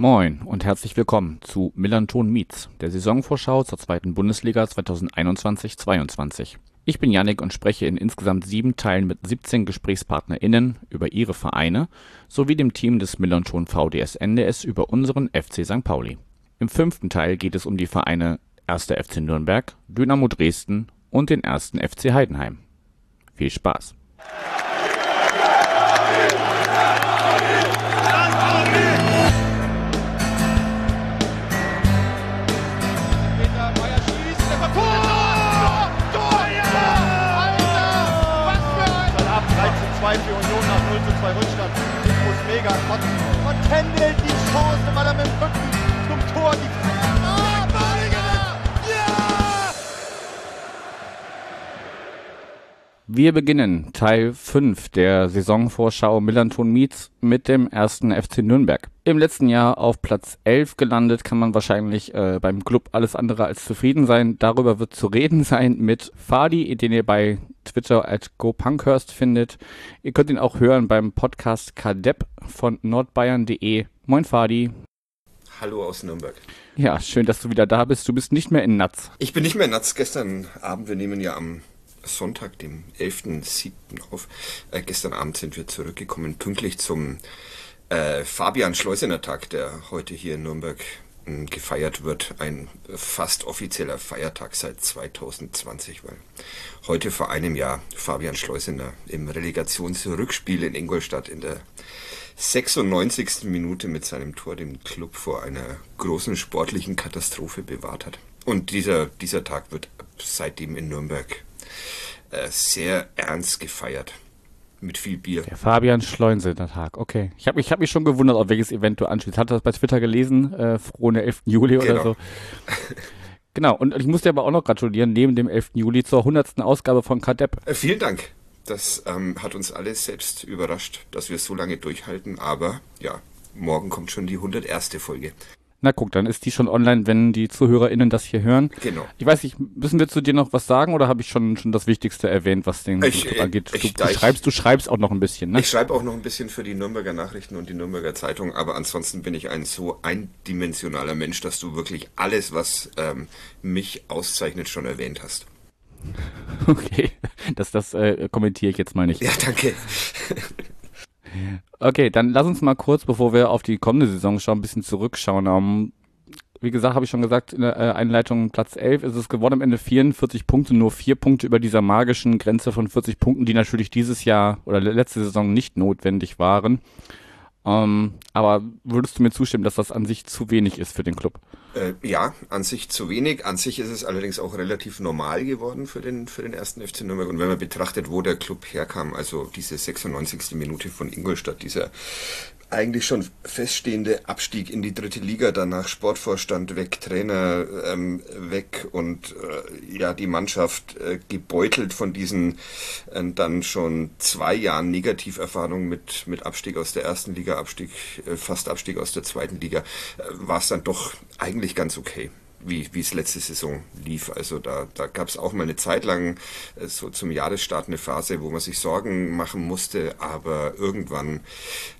Moin und herzlich willkommen zu Millanton Meets, der Saisonvorschau zur zweiten Bundesliga 2021-22. Ich bin Yannick und spreche in insgesamt sieben Teilen mit 17 GesprächspartnerInnen über ihre Vereine sowie dem Team des Millanton VDS NDS über unseren FC St. Pauli. Im fünften Teil geht es um die Vereine 1. FC Nürnberg, Dynamo Dresden und den 1. FC Heidenheim. Viel Spaß! Wir beginnen Teil 5 der Saisonvorschau Millanton Meets mit dem ersten FC Nürnberg. Im letzten Jahr auf Platz 11 gelandet, kann man wahrscheinlich äh, beim Club alles andere als zufrieden sein. Darüber wird zu reden sein mit Fadi, den ihr bei Twitter at GoPunkhurst findet. Ihr könnt ihn auch hören beim Podcast Kadepp von nordbayern.de. Moin Fadi. Hallo aus Nürnberg. Ja, schön, dass du wieder da bist. Du bist nicht mehr in Natz. Ich bin nicht mehr Natz. Gestern Abend, wir nehmen ja am Sonntag, dem 11.07. auf. Äh, gestern Abend sind wir zurückgekommen, pünktlich zum äh, Fabian Schleusener Tag, der heute hier in Nürnberg mh, gefeiert wird. Ein fast offizieller Feiertag seit 2020, weil heute vor einem Jahr Fabian Schleusener im Relegationsrückspiel in Ingolstadt in der 96. Minute mit seinem Tor den Club vor einer großen sportlichen Katastrophe bewahrt hat. Und dieser, dieser Tag wird seitdem in Nürnberg äh, sehr ernst gefeiert. Mit viel Bier. Der Fabian Schleusener Tag, okay. Ich habe ich hab mich schon gewundert, auf welches Event du anschließt. Hat das bei Twitter gelesen, äh, frohen 11. Juli oder Genau. so. Genau, und ich muss dir aber auch noch gratulieren, neben dem 11. Juli zur 100. Ausgabe von Kadepp. Äh, vielen Dank. Das ähm, hat uns alle selbst überrascht, dass wir so lange durchhalten. Aber ja, morgen kommt schon die 101. Folge. Na guck, dann ist die schon online, wenn die ZuhörerInnen das hier hören. Genau. Ich weiß nicht, müssen wir zu dir noch was sagen oder habe ich schon, schon das Wichtigste erwähnt, was den Ich, äh, angeht? ich- du, da du, ich- schreibst, du schreibst auch noch ein bisschen, ne? Ich schreibe auch noch ein bisschen für die Nürnberger Nachrichten und die Nürnberger Zeitung, aber ansonsten bin ich ein so eindimensionaler Mensch, dass du wirklich alles, was ähm, mich auszeichnet, schon erwähnt hast. Okay, das, das äh, kommentiere ich jetzt mal nicht. Ja, danke. Okay, dann lass uns mal kurz, bevor wir auf die kommende Saison schauen, ein bisschen zurückschauen. Ähm, wie gesagt, habe ich schon gesagt, in der äh, Einleitung Platz 11 ist es geworden am Ende 44 Punkte, nur vier Punkte über dieser magischen Grenze von 40 Punkten, die natürlich dieses Jahr oder le- letzte Saison nicht notwendig waren. Ähm, aber würdest du mir zustimmen, dass das an sich zu wenig ist für den Club? Äh, ja, an sich zu wenig. An sich ist es allerdings auch relativ normal geworden für den, für den ersten FC Nürnberg. Und wenn man betrachtet, wo der Club herkam, also diese 96. Minute von Ingolstadt, dieser eigentlich schon feststehende Abstieg in die dritte Liga, danach Sportvorstand weg, Trainer ähm, weg und äh, ja, die Mannschaft äh, gebeutelt von diesen äh, dann schon zwei Jahren Negativerfahrung mit, mit Abstieg aus der ersten Liga, Abstieg, äh, fast Abstieg aus der zweiten Liga, äh, war es dann doch eigentlich ganz okay wie es letzte Saison lief. Also da, da gab es auch mal eine Zeit lang äh, so zum Jahresstart eine Phase, wo man sich Sorgen machen musste, aber irgendwann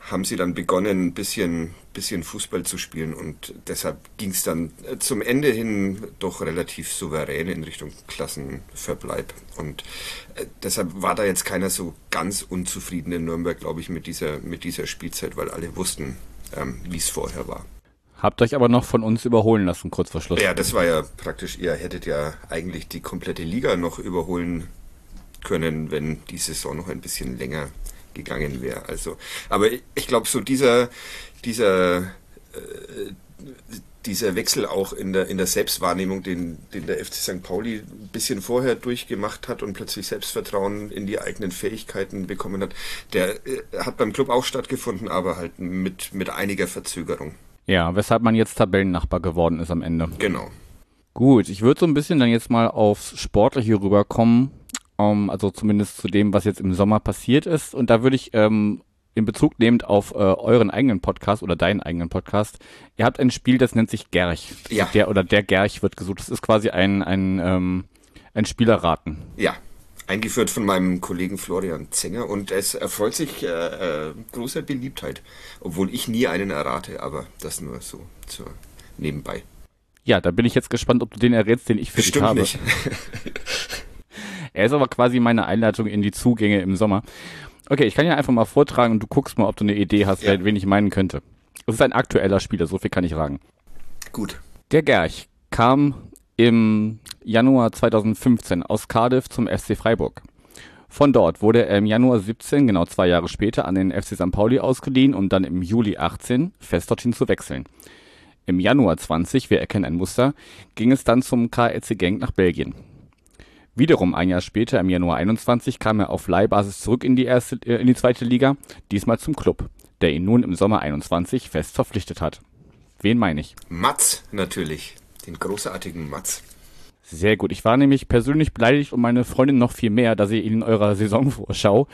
haben sie dann begonnen, ein bisschen, bisschen Fußball zu spielen und deshalb ging es dann äh, zum Ende hin doch relativ souverän in Richtung Klassenverbleib. Und äh, deshalb war da jetzt keiner so ganz unzufrieden in Nürnberg, glaube ich, mit dieser, mit dieser Spielzeit, weil alle wussten, ähm, wie es vorher war. Habt euch aber noch von uns überholen lassen, kurz vor Schluss. Ja, das war ja praktisch, ihr hättet ja eigentlich die komplette Liga noch überholen können, wenn die Saison noch ein bisschen länger gegangen wäre. Also, aber ich glaube, so dieser, dieser, äh, dieser Wechsel auch in der, in der Selbstwahrnehmung, den, den der FC St. Pauli ein bisschen vorher durchgemacht hat und plötzlich Selbstvertrauen in die eigenen Fähigkeiten bekommen hat, der äh, hat beim Club auch stattgefunden, aber halt mit, mit einiger Verzögerung. Ja, weshalb man jetzt Tabellennachbar geworden ist am Ende. Genau. Gut, ich würde so ein bisschen dann jetzt mal aufs Sportliche rüberkommen, ähm, also zumindest zu dem, was jetzt im Sommer passiert ist. Und da würde ich ähm, in Bezug nehmend auf äh, euren eigenen Podcast oder deinen eigenen Podcast, ihr habt ein Spiel, das nennt sich Gerch. Ja. Der oder der Gerch wird gesucht. Das ist quasi ein, ein, ähm, ein Spielerraten. Ja, eingeführt von meinem Kollegen Florian Zenger und es erfreut sich äh, äh, großer Beliebtheit, obwohl ich nie einen errate, aber das nur so zur nebenbei. Ja, da bin ich jetzt gespannt, ob du den errätst, den ich für dich Bestimmt habe. nicht. Er ist aber quasi meine Einleitung in die Zugänge im Sommer. Okay, ich kann ja einfach mal vortragen und du guckst mal, ob du eine Idee hast, Ja. wen ich meinen könnte. Es ist ein aktueller Spieler, so viel kann ich sagen. Gut. Der Gerch kam im Januar 2015 aus Cardiff zum FC Freiburg. Von dort wurde er im Januar 17, genau zwei Jahre später, an den FC St. Pauli ausgeliehen, um dann im Juli 18 fest dorthin zu wechseln. Im Januar 20, wir erkennen ein Muster, ging es dann zum KRC Genk nach Belgien. Wiederum ein Jahr später, im Januar 21, kam er auf Leihbasis zurück in die erste, äh, in die zweite Liga, diesmal zum Club, der ihn nun im Sommer 21 fest verpflichtet hat. Wen meine ich? Mats natürlich. Den großartigen Mats. Sehr gut. Ich war nämlich persönlich beleidigt und meine Freundin noch viel mehr, dass ihr ihn in eurer Saisonvorschau,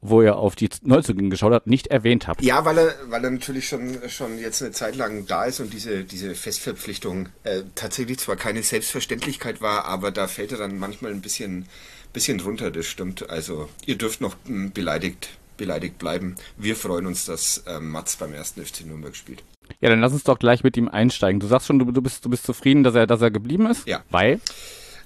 wo ihr auf die Neuzugänge geschaut habt, nicht erwähnt habt. Ja, weil er, weil er natürlich schon, schon jetzt eine Zeit lang da ist und diese, diese Festverpflichtung äh, tatsächlich zwar keine Selbstverständlichkeit war, aber da fällt er dann manchmal ein bisschen, bisschen runter, das stimmt. Also ihr dürft noch mh, beleidigt, beleidigt bleiben. Wir freuen uns, dass äh, Mats beim ersten FC Nürnberg spielt. Ja, dann lass uns doch gleich mit ihm einsteigen. Du sagst schon, du, du bist, du bist zufrieden, dass er, dass er geblieben ist? Ja. Weil?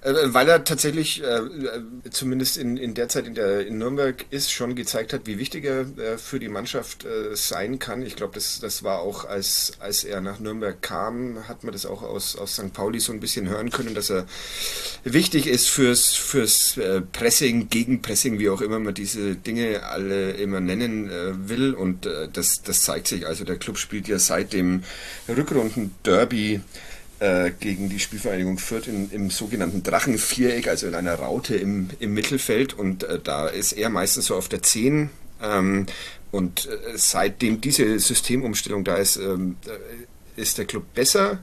Äh, weil er tatsächlich, äh, äh, zumindest in, in der Zeit, in der in Nürnberg ist, schon gezeigt hat, wie wichtig er äh, für die Mannschaft äh, sein kann. Ich glaube, das, das war auch, als, als er nach Nürnberg kam, hat man das auch aus, aus St. Pauli so ein bisschen hören können, dass er wichtig ist fürs, fürs äh, Pressing, Gegenpressing, wie auch immer man diese Dinge alle immer nennen äh, will. Und äh, das, das zeigt sich. Also der Club spielt ja seit dem Rückrunden-Derby äh, gegen die Spielvereinigung Fürth in, im sogenannten Drachenviereck, also in einer Raute im, im Mittelfeld. Und äh, da ist er meistens so auf der 10. Ähm, und äh, seitdem diese Systemumstellung da ist, ähm, äh, ist der Club besser.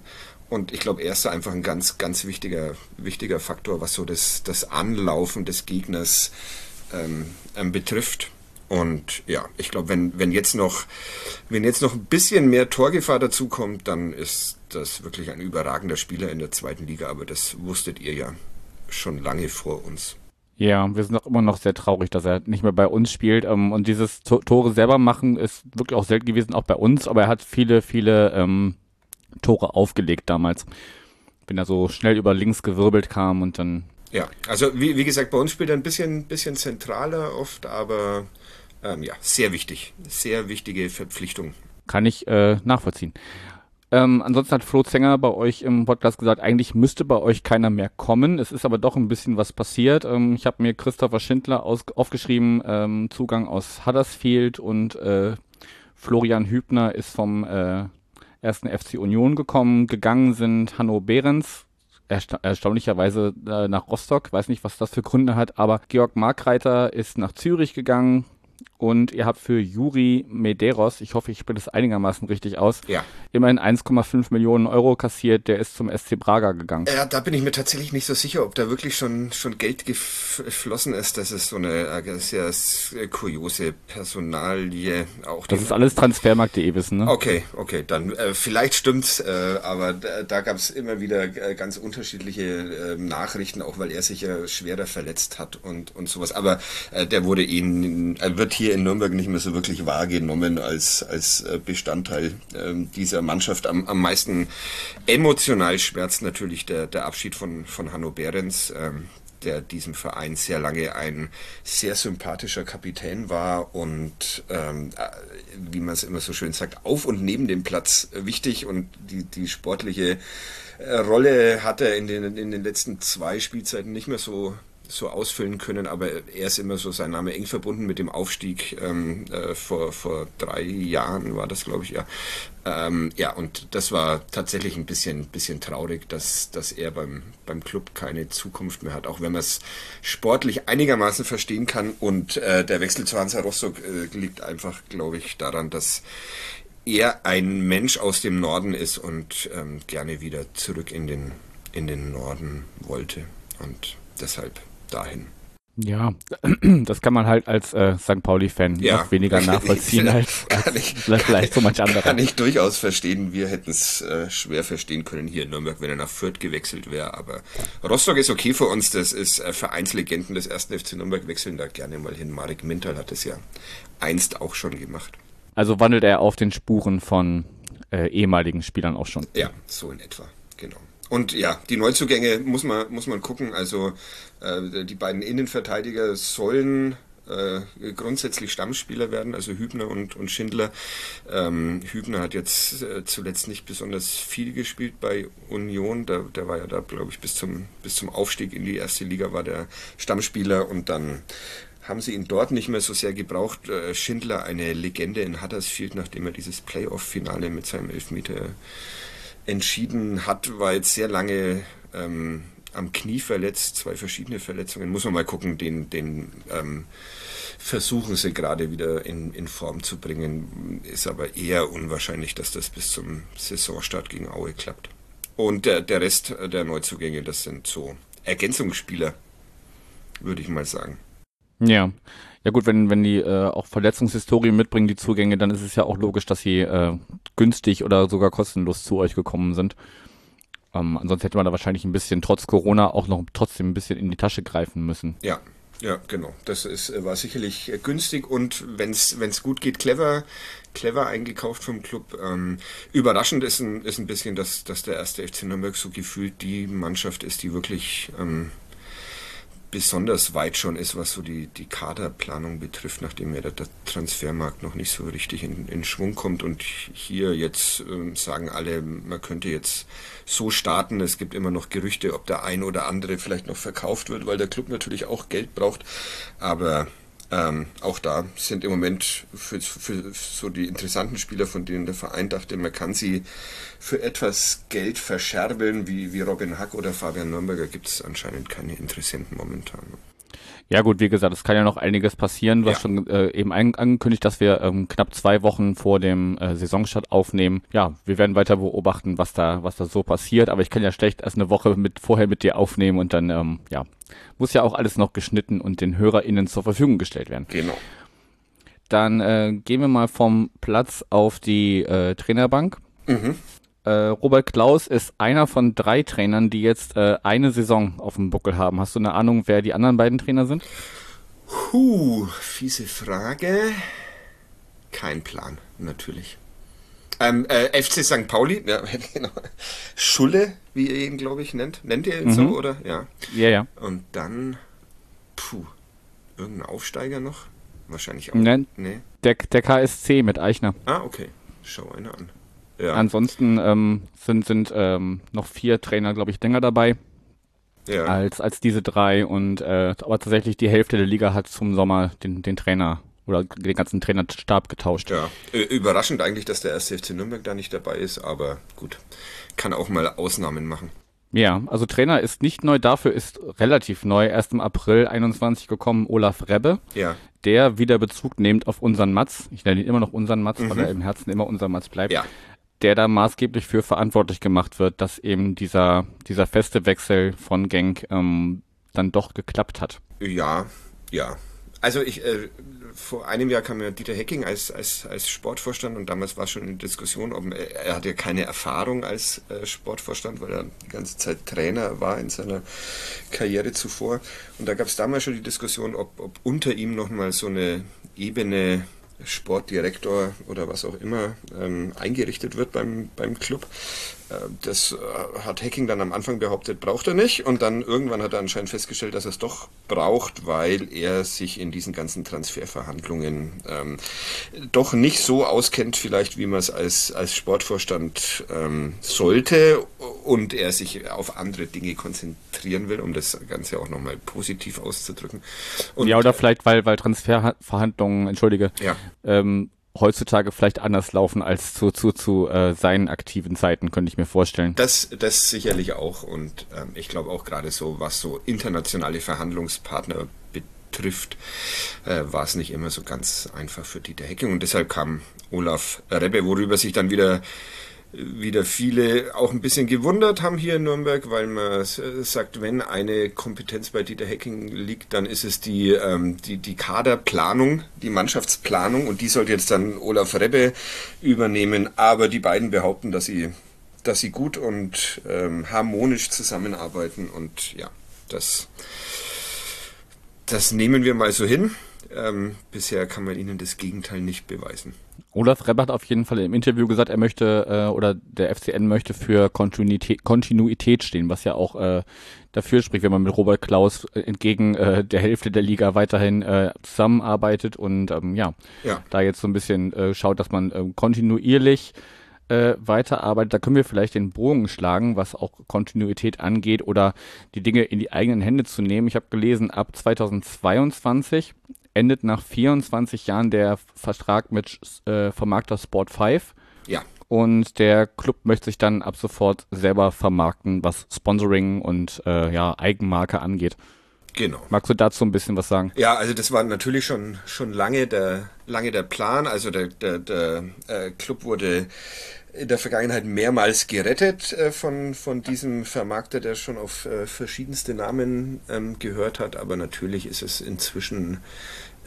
Und ich glaube, er ist da einfach ein ganz, ganz wichtiger, wichtiger Faktor, was so das, das Anlaufen des Gegners ähm, ähm, betrifft. Und ja, ich glaube, wenn, wenn wenn jetzt noch ein bisschen mehr Torgefahr dazukommt, dann ist das wirklich ein überragender Spieler in der zweiten Liga. Aber das wusstet ihr ja schon lange vor uns. Ja, wir sind auch immer noch sehr traurig, dass er nicht mehr bei uns spielt. Ähm, und dieses To- Tore selber machen ist wirklich auch selten gewesen, auch bei uns. Aber er hat viele, viele ähm, Tore aufgelegt damals. Wenn er so schnell über links gewirbelt kam und dann Ja, also wie, wie gesagt, bei uns spielt er ein bisschen, bisschen zentraler oft, aber ähm, ja, sehr wichtig. Sehr wichtige Verpflichtung. Kann ich äh, nachvollziehen. Ähm, ansonsten hat Flo Zenger bei euch im Podcast gesagt, eigentlich müsste bei euch keiner mehr kommen. Es ist aber doch ein bisschen was passiert. Ähm, ich habe mir Christopher Schindler aus, aufgeschrieben, ähm, Zugang aus Huddersfield und äh, Florian Hübner ist vom äh, ersten FC Union gekommen. Gegangen sind Hanno Behrens, ersta erstaunlicherweise äh, nach Rostock. Weiß nicht, was das für Gründe hat, aber Georg Markreiter ist nach Zürich gegangen. Und ihr habt für Juri Medeiros, ich hoffe, ich spreche das einigermaßen richtig aus, Ja. immerhin 1,5 Millionen Euro kassiert. Der ist zum SC Braga gegangen. Ja, da bin ich mir tatsächlich nicht so sicher, ob da wirklich schon, schon Geld geflossen ist. Das ist so eine sehr kuriose Personalie. Auch Das ist alles Transfermarkt.de wissen, ne? Okay, okay, dann äh, vielleicht stimmt's, äh, aber da, da gab es immer wieder äh, ganz unterschiedliche äh, Nachrichten, auch weil er sich ja schwerer verletzt hat und, und sowas. Aber äh, der wurde ihn, er wird hier in Nürnberg nicht mehr so wirklich wahrgenommen als, als äh, Bestandteil ähm, dieser Mannschaft. Am, am meisten emotional schmerzt natürlich der, der Abschied von, von Hanno Behrens. Ähm, der diesem Verein sehr lange ein sehr sympathischer Kapitän war und ähm, äh, wie man es immer so schön sagt, auf und neben dem Platz wichtig und die, die sportliche äh, Rolle hat er in den, in den letzten zwei Spielzeiten nicht mehr so so ausfüllen können, aber er ist immer so sein Name eng verbunden mit dem Aufstieg ähm, äh, vor, vor drei Jahren war das, glaube ich, ja. Ähm, ja, und das war tatsächlich ein bisschen, bisschen traurig, dass, dass er beim, beim Club keine Zukunft mehr hat, auch wenn man es sportlich einigermaßen verstehen kann. Und äh, der Wechsel zu Hansa Rostock äh, liegt einfach, glaube ich, daran, dass er ein Mensch aus dem Norden ist und ähm, gerne wieder zurück in den, in den Norden wollte. Und deshalb dahin. Ja, das kann man halt als äh, St. Pauli-Fan Ja. noch weniger nachvollziehen Ja, als, kann als ich- vielleicht so manch anderer. Kann ich durchaus verstehen. Wir hätten es äh, schwer verstehen können hier in Nürnberg, wenn er nach Fürth gewechselt wäre. Aber Rostock ist okay für uns. Das ist äh, Vereinslegenden des ersten FC Nürnberg wechseln da gerne mal hin. Marek Mintal hat es ja einst auch schon gemacht. Also wandelt er auf den Spuren von äh, ehemaligen Spielern auch schon. Ja, so in etwa. Und ja, die Neuzugänge muss man, muss man gucken. Also äh, die beiden Innenverteidiger sollen äh, grundsätzlich Stammspieler werden, also Hübner und, und Schindler. Ähm, Hübner hat jetzt äh, zuletzt nicht besonders viel gespielt bei Union. Der, der war ja da, glaube ich, bis zum, bis zum Aufstieg in die erste Liga war der Stammspieler und dann haben sie ihn dort nicht mehr so sehr gebraucht. Äh, Schindler, eine Legende in Huddersfield, nachdem er dieses Playoff-Finale mit seinem Elfmeter entschieden hat, war jetzt sehr lange ähm, am Knie verletzt, zwei verschiedene Verletzungen. Muss man mal gucken, den, den ähm, versuchen sie gerade wieder in, in Form zu bringen. Ist aber eher unwahrscheinlich, dass das bis zum Saisonstart gegen Aue klappt. Und der, der Rest der Neuzugänge, das sind so Ergänzungsspieler, würde ich mal sagen. Ja. Ja gut, wenn, wenn die äh, auch Verletzungshistorien mitbringen, die Zugänge, dann ist es ja auch logisch, dass sie äh, günstig oder sogar kostenlos zu euch gekommen sind. Ähm, ansonsten hätte man da wahrscheinlich ein bisschen trotz Corona auch noch trotzdem ein bisschen in die Tasche greifen müssen. Ja, ja, genau. Das ist, äh, war sicherlich äh, günstig und wenn es gut geht, clever, clever eingekauft vom Club. Ähm, überraschend ist ein, ist ein bisschen, dass, dass der erste FC Nürnberg so gefühlt die Mannschaft ist, die wirklich ähm, besonders weit schon ist, was so die, die Kaderplanung betrifft, nachdem ja der, der Transfermarkt noch nicht so richtig in, in Schwung kommt. Und hier jetzt ähm, sagen alle, man könnte jetzt so starten. Es gibt immer noch Gerüchte, ob der ein oder andere vielleicht noch verkauft wird, weil der Club natürlich auch Geld braucht. Aber ähm, auch da sind im Moment für, für so die interessanten Spieler, von denen der Verein dachte, man kann sie für etwas Geld verscherbeln, wie, wie Robin Hack oder Fabian Nürnberger, gibt es anscheinend keine Interessenten momentan. Ja gut, wie gesagt, es kann ja noch einiges passieren. Du hast Ja. schon äh, eben angekündigt, dass wir ähm, knapp zwei Wochen vor dem äh, Saisonstart aufnehmen. Ja, wir werden weiter beobachten, was da, was da so passiert. Aber ich kann ja schlecht erst eine Woche mit vorher mit dir aufnehmen und dann, ähm, ja, muss ja auch alles noch geschnitten und den HörerInnen zur Verfügung gestellt werden. Genau. Dann äh, gehen wir mal vom Platz auf die äh, Trainerbank. Mhm. Äh, Robert Klaus ist einer von drei Trainern, die jetzt äh, eine Saison auf dem Buckel haben. Hast du eine Ahnung, wer die anderen beiden Trainer sind? Puh, fiese Frage. Kein Plan, natürlich. Ähm, äh, FC St. Pauli, ja, genau. Schulle, wie ihr ihn, glaube ich, nennt. Nennt ihr ihn so, Mhm. oder? Ja. Ja, ja. Und dann, puh, irgendein Aufsteiger noch? Wahrscheinlich auch. Nein. Nee. Der, der KSC mit Eichner. Ah, okay. Schau einer an. Ja. Ansonsten ähm, sind, sind ähm, noch vier Trainer, glaube ich, länger dabei ja. als, als diese drei. Und äh, aber tatsächlich die Hälfte der Liga hat zum Sommer den, den Trainer oder den ganzen Trainerstab getauscht. Ja, überraschend eigentlich, dass der erste FC Nürnberg da nicht dabei ist, aber gut, kann auch mal Ausnahmen machen. Ja, also Trainer ist nicht neu, dafür ist relativ neu, erst im April 21 gekommen, Olaf Rebbe, Ja, der wieder Bezug nimmt auf unseren Matz. Ich nenne ihn immer noch unseren Matz, weil er im Herzen immer unser Matz bleibt. ja, der da maßgeblich für verantwortlich gemacht wird, dass eben dieser, dieser feste Wechsel von Genk ähm, dann doch geklappt hat. ja, ja. Also ich, äh, vor einem Jahr kam ja Dieter Hecking als, als, als Sportvorstand und damals war schon eine Diskussion, ob er, er hat ja keine Erfahrung als äh, Sportvorstand, weil er die ganze Zeit Trainer war in seiner Karriere zuvor. Und da gab es damals schon die Diskussion, ob, ob unter ihm nochmal so eine Ebene Sportdirektor oder was auch immer ähm, eingerichtet wird beim, beim Club. Äh, das äh, hat Hacking dann am Anfang behauptet, braucht er nicht. Und dann irgendwann hat er anscheinend festgestellt, dass er es doch braucht, weil er sich in diesen ganzen Transferverhandlungen ähm, doch nicht so auskennt, vielleicht wie man es als, als Sportvorstand ähm, sollte und er sich auf andere Dinge konzentrieren will, um das Ganze auch nochmal positiv auszudrücken. Und, ja, oder vielleicht, weil, weil Transferverhandlungen, entschuldige, ja, ähm, heutzutage vielleicht anders laufen als zu, zu, zu äh, seinen aktiven Zeiten, könnte ich mir vorstellen. Das, das sicherlich auch. Und ähm, ich glaube auch gerade so, was so internationale Verhandlungspartner betrifft, äh, war es nicht immer so ganz einfach für Dieter Hecking. Und deshalb kam Olaf Rebbe, worüber sich dann wieder wieder viele auch ein bisschen gewundert haben hier in Nürnberg, weil man sagt, wenn eine Kompetenz bei Dieter Hecking liegt, dann ist es die, ähm, die, die Kaderplanung, die Mannschaftsplanung und die sollte jetzt dann Olaf Rebbe übernehmen. Aber die beiden behaupten, dass sie, dass sie gut und ähm, harmonisch zusammenarbeiten und ja, das, das nehmen wir mal so hin. Ähm, bisher kann man ihnen das Gegenteil nicht beweisen. Olaf Repp hat auf jeden Fall im Interview gesagt, er möchte äh, oder der FCN möchte für Kontinuität, Kontinuität stehen, was ja auch äh, dafür spricht, wenn man mit Robert Klaus äh, entgegen äh, der Hälfte der Liga weiterhin äh, zusammenarbeitet und ähm, ja, ja, da jetzt so ein bisschen äh, schaut, dass man äh, kontinuierlich äh, weiterarbeitet. Da können wir vielleicht den Bogen schlagen, was auch Kontinuität angeht oder die Dinge in die eigenen Hände zu nehmen. Ich habe gelesen, ab 2022 endet nach 24 Jahren der Vertrag mit äh, Vermarkter Sport 5. Ja. Und der Club möchte sich dann ab sofort selber vermarkten, was Sponsoring und äh, ja, Eigenmarke angeht. Genau. Magst du dazu ein bisschen was sagen? Ja, also das war natürlich schon, schon lange, der, lange der Plan. Also der, der, der äh, Club wurde in der Vergangenheit mehrmals gerettet äh, von, von diesem Vermarkter, der schon auf äh, verschiedenste Namen ähm, gehört hat. Aber natürlich ist es inzwischen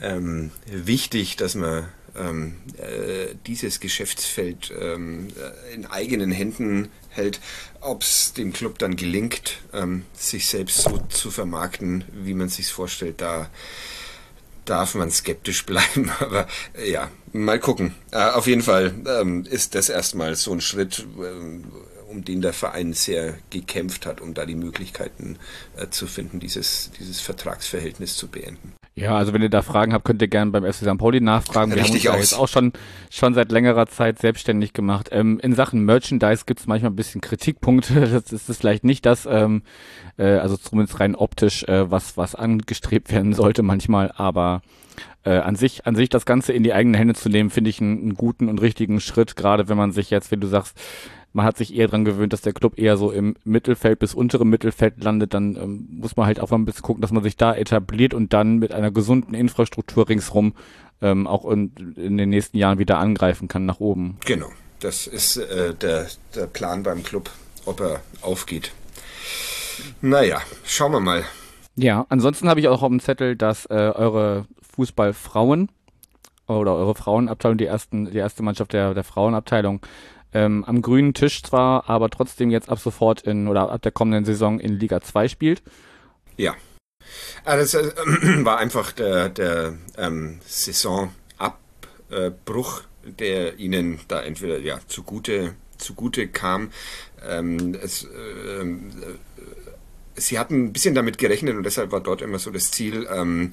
ähm, wichtig, dass man ähm, äh, dieses Geschäftsfeld in eigenen Händen hält. Ob es dem Club dann gelingt, sich selbst so zu vermarkten, wie man sich vorstellt, da darf man skeptisch bleiben. Aber äh, ja, mal gucken. Äh, auf jeden Fall ähm, ist das erstmal so ein Schritt, ähm, um den der Verein sehr gekämpft hat, um da die Möglichkeiten äh, zu finden, dieses, dieses Vertragsverhältnis zu beenden. Ja, also wenn ihr da Fragen habt, könnt ihr gerne beim FC St. Pauli nachfragen. Wir Richtig haben uns ja jetzt auch schon, schon seit längerer Zeit selbstständig gemacht. Ähm, in Sachen Merchandise gibt es manchmal ein bisschen Kritikpunkte. Das ist es vielleicht nicht das, ähm, äh, also zumindest rein optisch, äh, was, was angestrebt werden sollte manchmal, aber äh, an sich, an sich das Ganze in die eigenen Hände zu nehmen, finde ich einen, einen guten und richtigen Schritt, gerade wenn man sich jetzt, wenn du sagst, man hat sich eher dran gewöhnt, dass der Club eher so im Mittelfeld bis unterem Mittelfeld landet, dann ähm, muss man halt auch mal ein bisschen gucken, dass man sich da etabliert und dann mit einer gesunden Infrastruktur ringsrum ähm, auch in, in den nächsten Jahren wieder angreifen kann nach oben. Genau, das ist äh, der, der Plan beim Club, ob er aufgeht. Naja, schauen wir mal. Ja, ansonsten habe ich auch auf dem Zettel, dass äh, eure Fußballfrauen oder eure Frauenabteilung, die ersten, die erste Mannschaft der, der Frauenabteilung, ähm, am grünen Tisch zwar, aber trotzdem jetzt ab sofort in oder ab der kommenden Saison in Liga 2 spielt. Ja. Also das äh, war einfach der, der ähm, Saisonabbruch, der ihnen da entweder ja zugute, zugute kam. Ähm, es, äh, sie hatten ein bisschen damit gerechnet und deshalb war dort immer so das Ziel, ähm,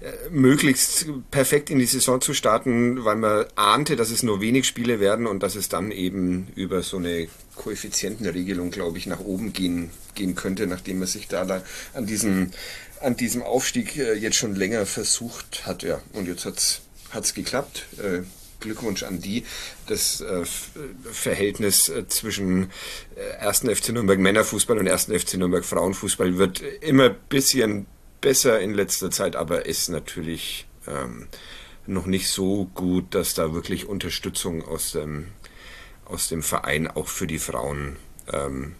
äh, möglichst perfekt in die Saison zu starten, weil man ahnte, dass es nur wenig Spiele werden und dass es dann eben über so eine Koeffizientenregelung, glaube ich, nach oben gehen, gehen könnte, nachdem man sich da, da an diesem an diesem Aufstieg äh, jetzt schon länger versucht hat. Ja, und jetzt hat's hat's geklappt. Äh, Glückwunsch an die. Das äh, Verhältnis äh, zwischen äh, 1. FC Nürnberg Männerfußball und 1. FC Nürnberg Frauenfußball wird immer ein bisschen besser in letzter Zeit, aber ist natürlich ähm, noch nicht so gut, dass da wirklich Unterstützung aus dem, aus dem Verein auch für die Frauen ähm,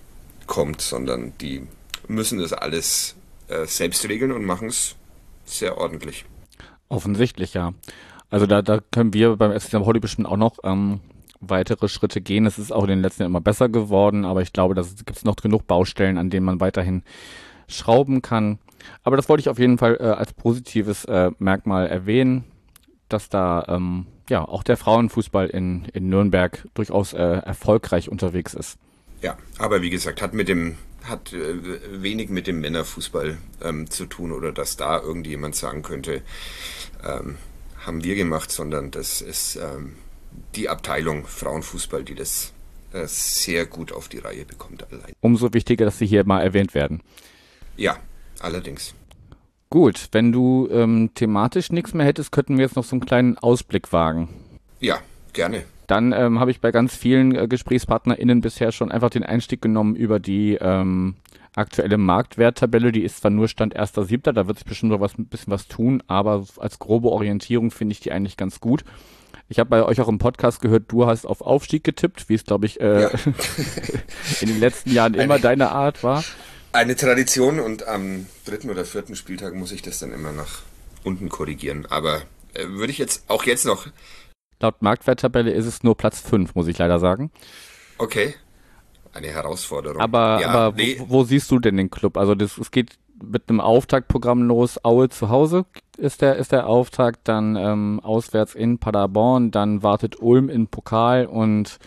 kommt, sondern die müssen das alles äh, selbst regeln und machen es sehr ordentlich. Offensichtlich, ja. Also da, da können wir beim FC St. Pauli bestimmt auch noch ähm, weitere Schritte gehen. Es ist auch in den letzten Jahren immer besser geworden, aber ich glaube, da gibt es noch genug Baustellen, an denen man weiterhin schrauben kann. Aber das wollte ich auf jeden Fall äh, als positives äh, Merkmal erwähnen, dass da ähm, ja auch der Frauenfußball in, in Nürnberg durchaus äh, erfolgreich unterwegs ist. Ja, aber wie gesagt, hat mit dem hat äh, wenig mit dem Männerfußball ähm, zu tun oder dass da irgendjemand sagen könnte, ähm, haben wir gemacht, sondern das ist ähm, die Abteilung Frauenfußball, die das äh, sehr gut auf die Reihe bekommt allein. Umso wichtiger, dass sie hier mal erwähnt werden. Ja, allerdings. Gut, wenn du ähm, thematisch nichts mehr hättest, könnten wir jetzt noch so einen kleinen Ausblick wagen. Ja, gerne. Dann ähm, habe ich bei ganz vielen äh, GesprächspartnerInnen bisher schon einfach den Einstieg genommen über die ähm, aktuelle Marktwerttabelle, die ist zwar nur Stand 1.7., da wird sich bestimmt noch was, ein bisschen was tun, aber als grobe Orientierung finde ich die eigentlich ganz gut. Ich habe bei euch auch im Podcast gehört, du hast auf Aufstieg getippt, wie es, glaube ich, äh, Ja. in den letzten Jahren immer Eine- deine Art war. Eine Tradition und am dritten oder vierten Spieltag muss ich das dann immer nach unten korrigieren. Aber äh, würde ich jetzt auch jetzt noch. Laut Marktwerttabelle ist es nur Platz 5, muss ich leider sagen. Okay. Eine Herausforderung. Aber, ja, aber nee, wo, wo siehst du denn den Club? Also das, es geht mit einem Auftaktprogramm los. Aue zu Hause ist der, ist der Auftakt, dann ähm, auswärts in Paderborn, dann wartet Ulm in Pokal und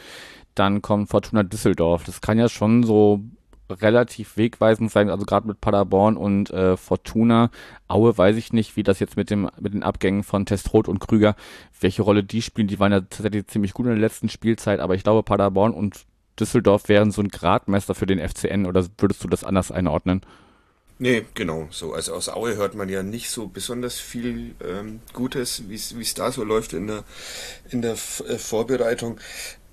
dann kommt Fortuna Düsseldorf. Das kann ja schon so relativ wegweisend sein, also gerade mit Paderborn und äh, Fortuna. Aue weiß ich nicht, wie das jetzt mit dem mit den Abgängen von Testroth und Krüger, welche Rolle die spielen. Die waren ja tatsächlich ziemlich gut in der letzten Spielzeit, aber ich glaube Paderborn und Düsseldorf wären so ein Gradmesser für den FCN oder würdest du das anders einordnen? Nee, genau so. Also aus Aue hört man ja nicht so besonders viel ähm, Gutes, wie es da so läuft in der, in der F äh, Vorbereitung.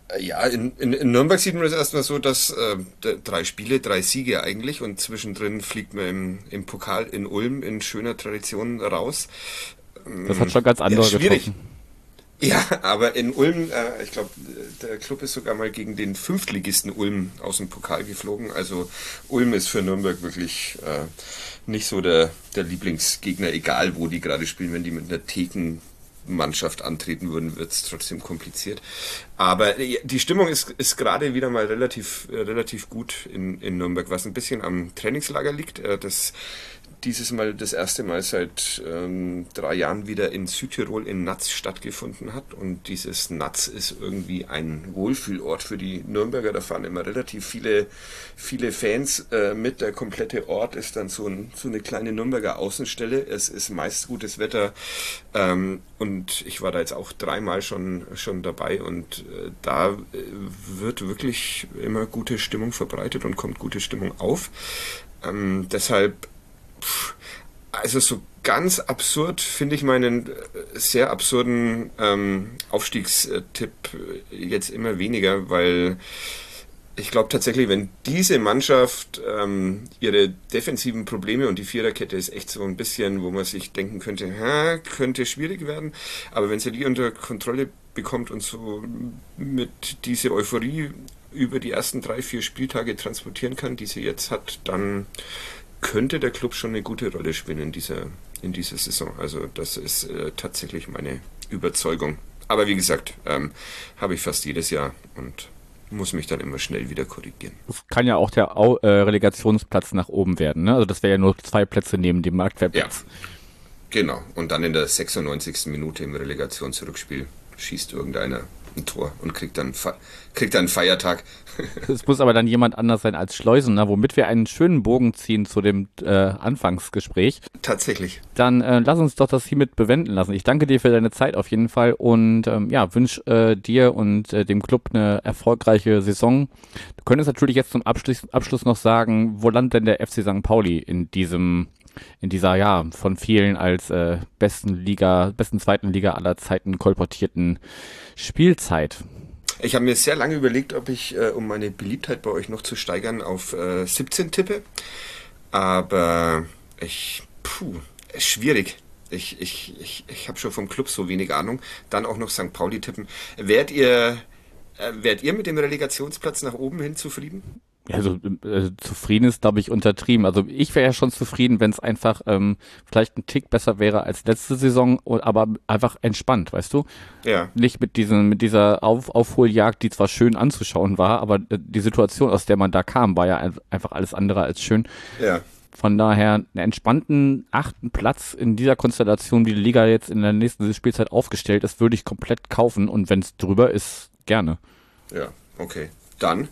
Äh, Ja, in, in, in Nürnberg sieht man das erstmal so, dass äh, drei Spiele, drei Siege eigentlich und zwischendrin fliegt man im, im Pokal in Ulm in schöner Tradition raus. Das hat schon ganz andere ja, schwierig. getroffen. Ja, aber in Ulm, äh, ich glaube, der Club ist sogar mal gegen den Fünftligisten Ulm aus dem Pokal geflogen. Also Ulm ist für Nürnberg wirklich äh, nicht so der, der Lieblingsgegner, egal wo die gerade spielen. Wenn die mit einer Thekenmannschaft antreten würden, wird es trotzdem kompliziert. Aber äh, die Stimmung ist, ist gerade wieder mal relativ, äh, relativ gut in, in Nürnberg, was ein bisschen am Trainingslager liegt. Äh, das dieses Mal das erste Mal seit ähm, drei Jahren wieder in Südtirol in Natz stattgefunden hat. Und dieses Natz ist irgendwie ein Wohlfühlort für die Nürnberger. Da fahren immer relativ viele, viele Fans äh, mit. Der komplette Ort ist dann so, ein, so eine kleine Nürnberger Außenstelle. Es ist meist gutes Wetter. Ähm, und ich war da jetzt auch dreimal schon, schon dabei. Und äh, da äh, wird wirklich immer gute Stimmung verbreitet und kommt gute Stimmung auf. Ähm, deshalb Also so ganz absurd finde ich meinen äh, sehr absurden ähm, Aufstiegstipp äh, jetzt immer weniger, weil ich glaube tatsächlich, wenn diese Mannschaft ähm, ihre defensiven Probleme und die Viererkette ist echt so ein bisschen, wo man sich denken könnte, ha, könnte schwierig werden, aber wenn sie die unter Kontrolle bekommt und so mit diese Euphorie über die ersten drei, vier Spieltage transportieren kann, die sie jetzt hat, dann könnte der Club schon eine gute Rolle spielen in dieser, in dieser Saison. Also das ist äh, tatsächlich meine Überzeugung. Aber wie gesagt, ähm, habe ich fast jedes Jahr und muss mich dann immer schnell wieder korrigieren. Das kann ja auch der Au äh, Relegationsplatz nach oben werden. Ne? Also das wäre ja nur zwei Plätze neben dem Marktwertplatz. Genau. Und dann in der 96. Minute im Relegationsrückspiel schießt irgendeiner ein Tor und kriegt dann, kriegt dann einen Feiertag. Es muss aber dann jemand anders sein als Schleusener, womit wir einen schönen Bogen ziehen zu dem äh, Anfangsgespräch. Tatsächlich. Dann äh, lass uns doch das hiermit bewenden lassen. Ich danke dir für deine Zeit auf jeden Fall und ähm, ja, wünsche äh, dir und äh, dem Club eine erfolgreiche Saison. Du könntest natürlich jetzt zum Abschluss, Abschluss noch sagen, wo landet denn der FC St. Pauli in diesem in dieser ja von vielen als äh, besten Liga, besten zweiten Liga aller Zeiten kolportierten Spielzeit. Ich habe mir sehr lange überlegt, ob ich, äh, um meine Beliebtheit bei euch noch zu steigern, auf äh, 17 tippe. Aber ich, puh, schwierig. Ich, ich, ich, ich habe schon vom Club so wenig Ahnung. Dann auch noch St. Pauli tippen. Wärt ihr, äh, wärt ihr mit dem Relegationsplatz nach oben hin zufrieden? Also äh, zufrieden ist, glaube ich, untertrieben. Also ich wäre ja schon zufrieden, wenn es einfach ähm, vielleicht ein Tick besser wäre als letzte Saison, aber einfach entspannt, weißt du? Ja. Nicht mit diesen, mit dieser Auf Aufholjagd, die zwar schön anzuschauen war, aber äh, die Situation, aus der man da kam, war ja ein- einfach alles andere als schön. Ja. Von daher einen entspannten achten Platz in dieser Konstellation, wie die Liga jetzt in der nächsten Spielzeit aufgestellt ist, würde ich komplett kaufen und wenn es drüber ist, gerne. Ja, okay. Dann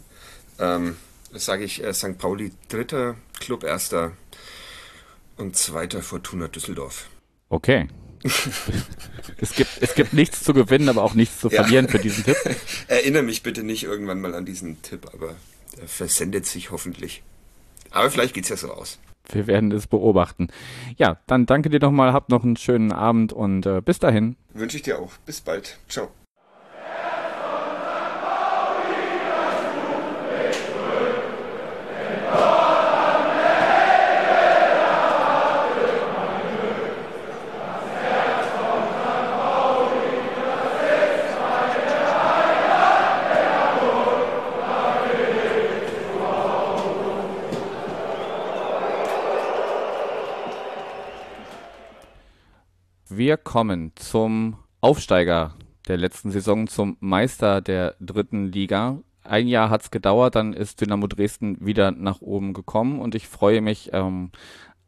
ähm, sage ich äh, St. Pauli dritter, Club erster und zweiter Fortuna Düsseldorf. Okay. es, gibt, es gibt nichts zu gewinnen, aber auch nichts zu Ja. verlieren für diesen Tipp. Erinnere mich bitte nicht irgendwann mal an diesen Tipp, aber er versendet sich hoffentlich. Aber vielleicht geht's ja so aus. Wir werden es beobachten. Ja, dann danke dir nochmal, habt noch einen schönen Abend und äh, bis dahin. Wünsche ich dir auch. Bis bald. Ciao. Wir kommen zum Aufsteiger der letzten Saison, zum Meister der dritten Liga. Ein Jahr hat es gedauert, dann ist Dynamo Dresden wieder nach oben gekommen und ich freue mich, ähm,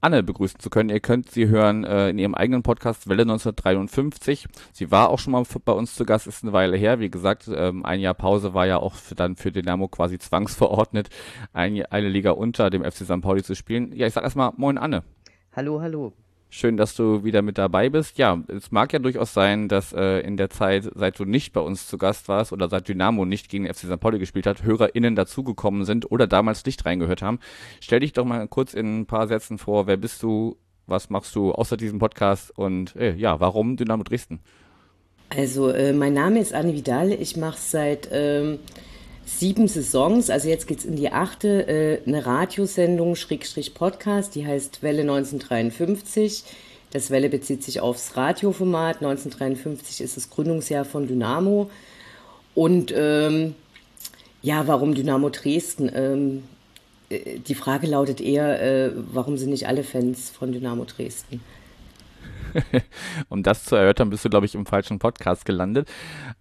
Anne begrüßen zu können. Ihr könnt sie hören äh, in ihrem eigenen Podcast Welle 1953. Sie war auch schon mal bei uns zu Gast, ist eine Weile her. Wie gesagt, ähm, ein Jahr Pause war ja auch für, dann für Dynamo quasi zwangsverordnet, ein, eine Liga unter dem FC St. Pauli zu spielen. Ja, ich sag erstmal Moin Anne. Hallo, hallo. Schön, dass du wieder mit dabei bist. Ja, es mag ja durchaus sein, dass äh, in der Zeit, seit du nicht bei uns zu Gast warst oder seit Dynamo nicht gegen den FC St. Pauli gespielt hat, HörerInnen dazugekommen sind oder damals nicht reingehört haben. Stell dich doch mal kurz in ein paar Sätzen vor. Wer bist du? Was machst du außer diesem Podcast? Und äh, ja, warum Dynamo Dresden? Also, äh, mein Name ist Anne Vidal. Ich mache seit ähm, sieben Saisons, also jetzt geht's in die achte, äh, eine Radiosendung, Schrägstrich Podcast, die heißt Welle 1953. Das Welle bezieht sich aufs Radioformat. 1953 ist das Gründungsjahr von Dynamo. Und ähm, ja, warum Dynamo Dresden? Ähm, äh, die Frage lautet eher, äh, warum sind nicht alle Fans von Dynamo Dresden? um das zu erörtern, bist du, glaube ich, im falschen Podcast gelandet.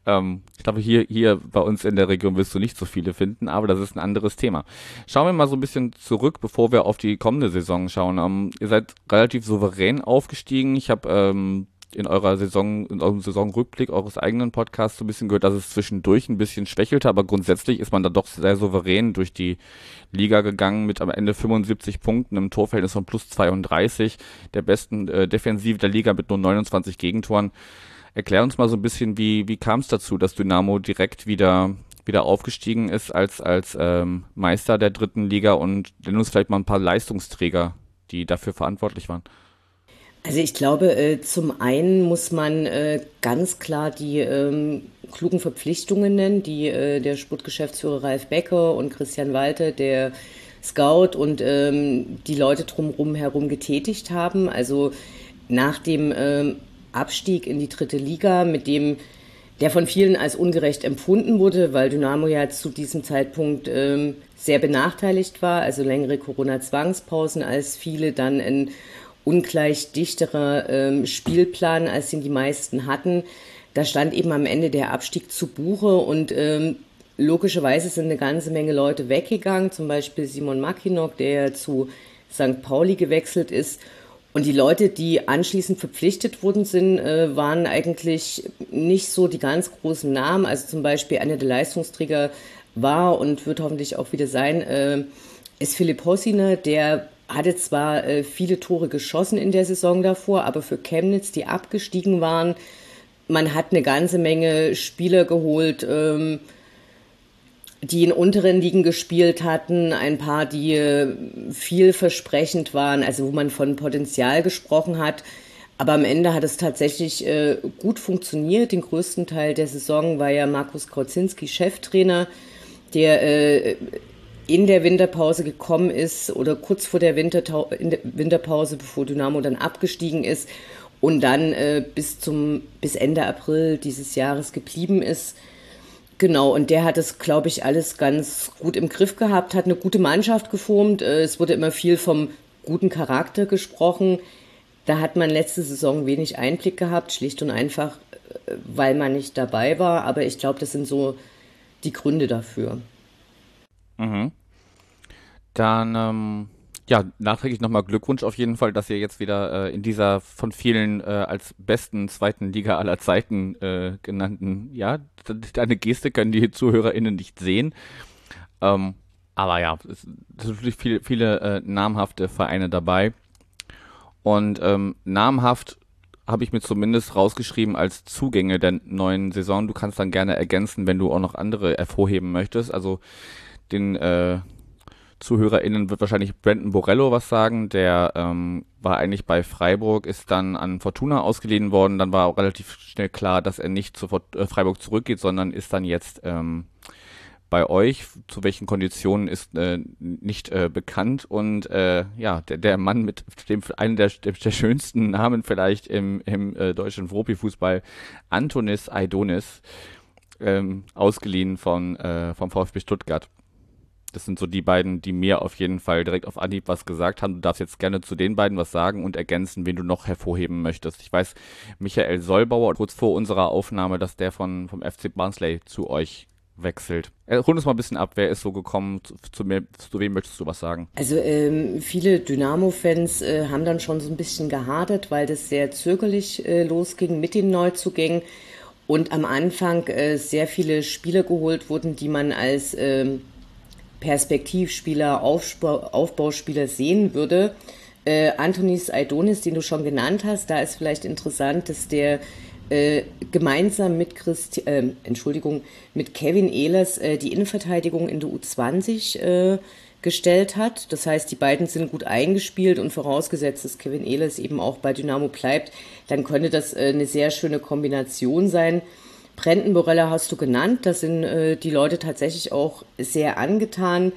Ähm, ich glaube, hier, hier bei uns in der Region wirst du nicht so viele finden, aber das ist ein anderes Thema. Schauen wir mal so ein bisschen zurück, bevor wir auf die kommende Saison schauen. Ähm, ihr seid relativ souverän aufgestiegen. Ich habe ähm, in eurer Saison, in eurem Saisonrückblick eures eigenen Podcasts so ein bisschen gehört, dass es zwischendurch ein bisschen schwächelte, aber grundsätzlich ist man da doch sehr souverän durch die Liga gegangen mit am Ende 75 Punkten im Torverhältnis von plus 32, der besten äh, Defensive der Liga mit nur 29 Gegentoren. Erklär uns mal so ein bisschen, wie, wie kam es dazu, dass Dynamo direkt wieder wieder aufgestiegen ist als, als ähm, Meister der dritten Liga und nenn uns vielleicht mal ein paar Leistungsträger, die dafür verantwortlich waren. Also ich glaube, äh, zum einen muss man äh, ganz klar die ähm, klugen Verpflichtungen nennen, die äh, der Sportgeschäftsführer Ralf Becker und Christian Walter, der Scout und ähm, die Leute drumherum herum getätigt haben. Also nach dem ähm, Abstieg in die dritte Liga, mit dem der von vielen als ungerecht empfunden wurde, weil Dynamo ja zu diesem Zeitpunkt sehr benachteiligt war, also längere Corona-Zwangspausen als viele, dann ein ungleich dichterer ähm, Spielplan, als den die meisten hatten. Da stand eben am Ende der Abstieg zu Buche und ähm, logischerweise sind eine ganze Menge Leute weggegangen, zum Beispiel Simon Mackinock, der zu St. Pauli gewechselt ist. Und die Leute, die anschließend verpflichtet worden sind, äh, waren eigentlich nicht so die ganz großen Namen. Also zum Beispiel einer der Leistungsträger war und wird hoffentlich auch wieder sein, äh, ist Philipp Hossiner, der hatte zwar äh, viele Tore geschossen in der Saison davor, aber für Chemnitz, die abgestiegen waren, man hat eine ganze Menge Spieler geholt, ähm, die in unteren Ligen gespielt hatten, ein paar, die äh, vielversprechend waren, also wo man von Potenzial gesprochen hat. Aber am Ende hat es tatsächlich äh, gut funktioniert. Den größten Teil der Saison war ja Markus Kauzinski Cheftrainer, der äh, in der Winterpause gekommen ist oder kurz vor der, Wintertau in der Winterpause, bevor Dynamo dann abgestiegen ist und dann äh, bis zum bis Ende April dieses Jahres geblieben ist. Genau, und der hat es, glaube ich, alles ganz gut im Griff gehabt, hat eine gute Mannschaft geformt. Äh, es wurde immer viel vom guten Charakter gesprochen. Da hat man letzte Saison wenig Einblick gehabt, schlicht und einfach, äh, weil man nicht dabei war. Aber ich glaube, das sind so die Gründe dafür. Mhm. Dann, ähm, ja, nachträglich nochmal Glückwunsch auf jeden Fall, dass ihr jetzt wieder äh, in dieser von vielen äh, als besten zweiten Liga aller Zeiten äh, genannten, ja, deine Geste können die ZuhörerInnen nicht sehen. Ähm, aber ja, es sind natürlich viele, viele äh, namhafte Vereine dabei. Und ähm, namhaft habe ich mir zumindest rausgeschrieben als Zugänge der neuen Saison. Du kannst dann gerne ergänzen, wenn du auch noch andere hervorheben möchtest. Also den äh, ZuhörerInnen wird wahrscheinlich Brandon Borello was sagen. Der ähm, war eigentlich bei Freiburg, ist dann an Fortuna ausgeliehen worden. Dann war auch relativ schnell klar, dass er nicht zu äh, Freiburg zurückgeht, sondern ist dann jetzt ähm, bei euch. Zu welchen Konditionen ist äh, nicht äh, bekannt. Und äh, ja, der, der Mann mit dem einen der, der, der schönsten Namen vielleicht im, im äh, deutschen Profifußball, Antonis Aidonis, ähm, ausgeliehen von, äh, vom VfB Stuttgart. Das sind so die beiden, die mir auf jeden Fall direkt auf Anhieb was gesagt haben. Du darfst jetzt gerne zu den beiden was sagen und ergänzen, wen du noch hervorheben möchtest. Ich weiß, Michael Solbauer, kurz vor unserer Aufnahme, dass der von, vom FC Barnsley zu euch wechselt. Hol uns mal ein bisschen ab, wer ist so gekommen, zu, zu, mir, zu wem möchtest du was sagen? Also ähm, viele Dynamo-Fans äh, haben dann schon so ein bisschen gehadert, weil das sehr zögerlich äh, losging mit den Neuzugängen und am Anfang äh, sehr viele Spieler geholt wurden, die man als ähm, Perspektivspieler, Aufbau, Aufbauspieler sehen würde. Äh, Antonis Aidonis, den du schon genannt hast, da ist vielleicht interessant, dass der äh, gemeinsam mit Christi äh, Entschuldigung, mit Kevin Ehlers äh, die Innenverteidigung in der U20 äh, gestellt hat. Das heißt, die beiden sind gut eingespielt und vorausgesetzt, dass Kevin Ehlers eben auch bei Dynamo bleibt, dann könnte das äh, eine sehr schöne Kombination sein. Brendenborella hast du genannt, da sind äh, die Leute tatsächlich auch sehr angetan.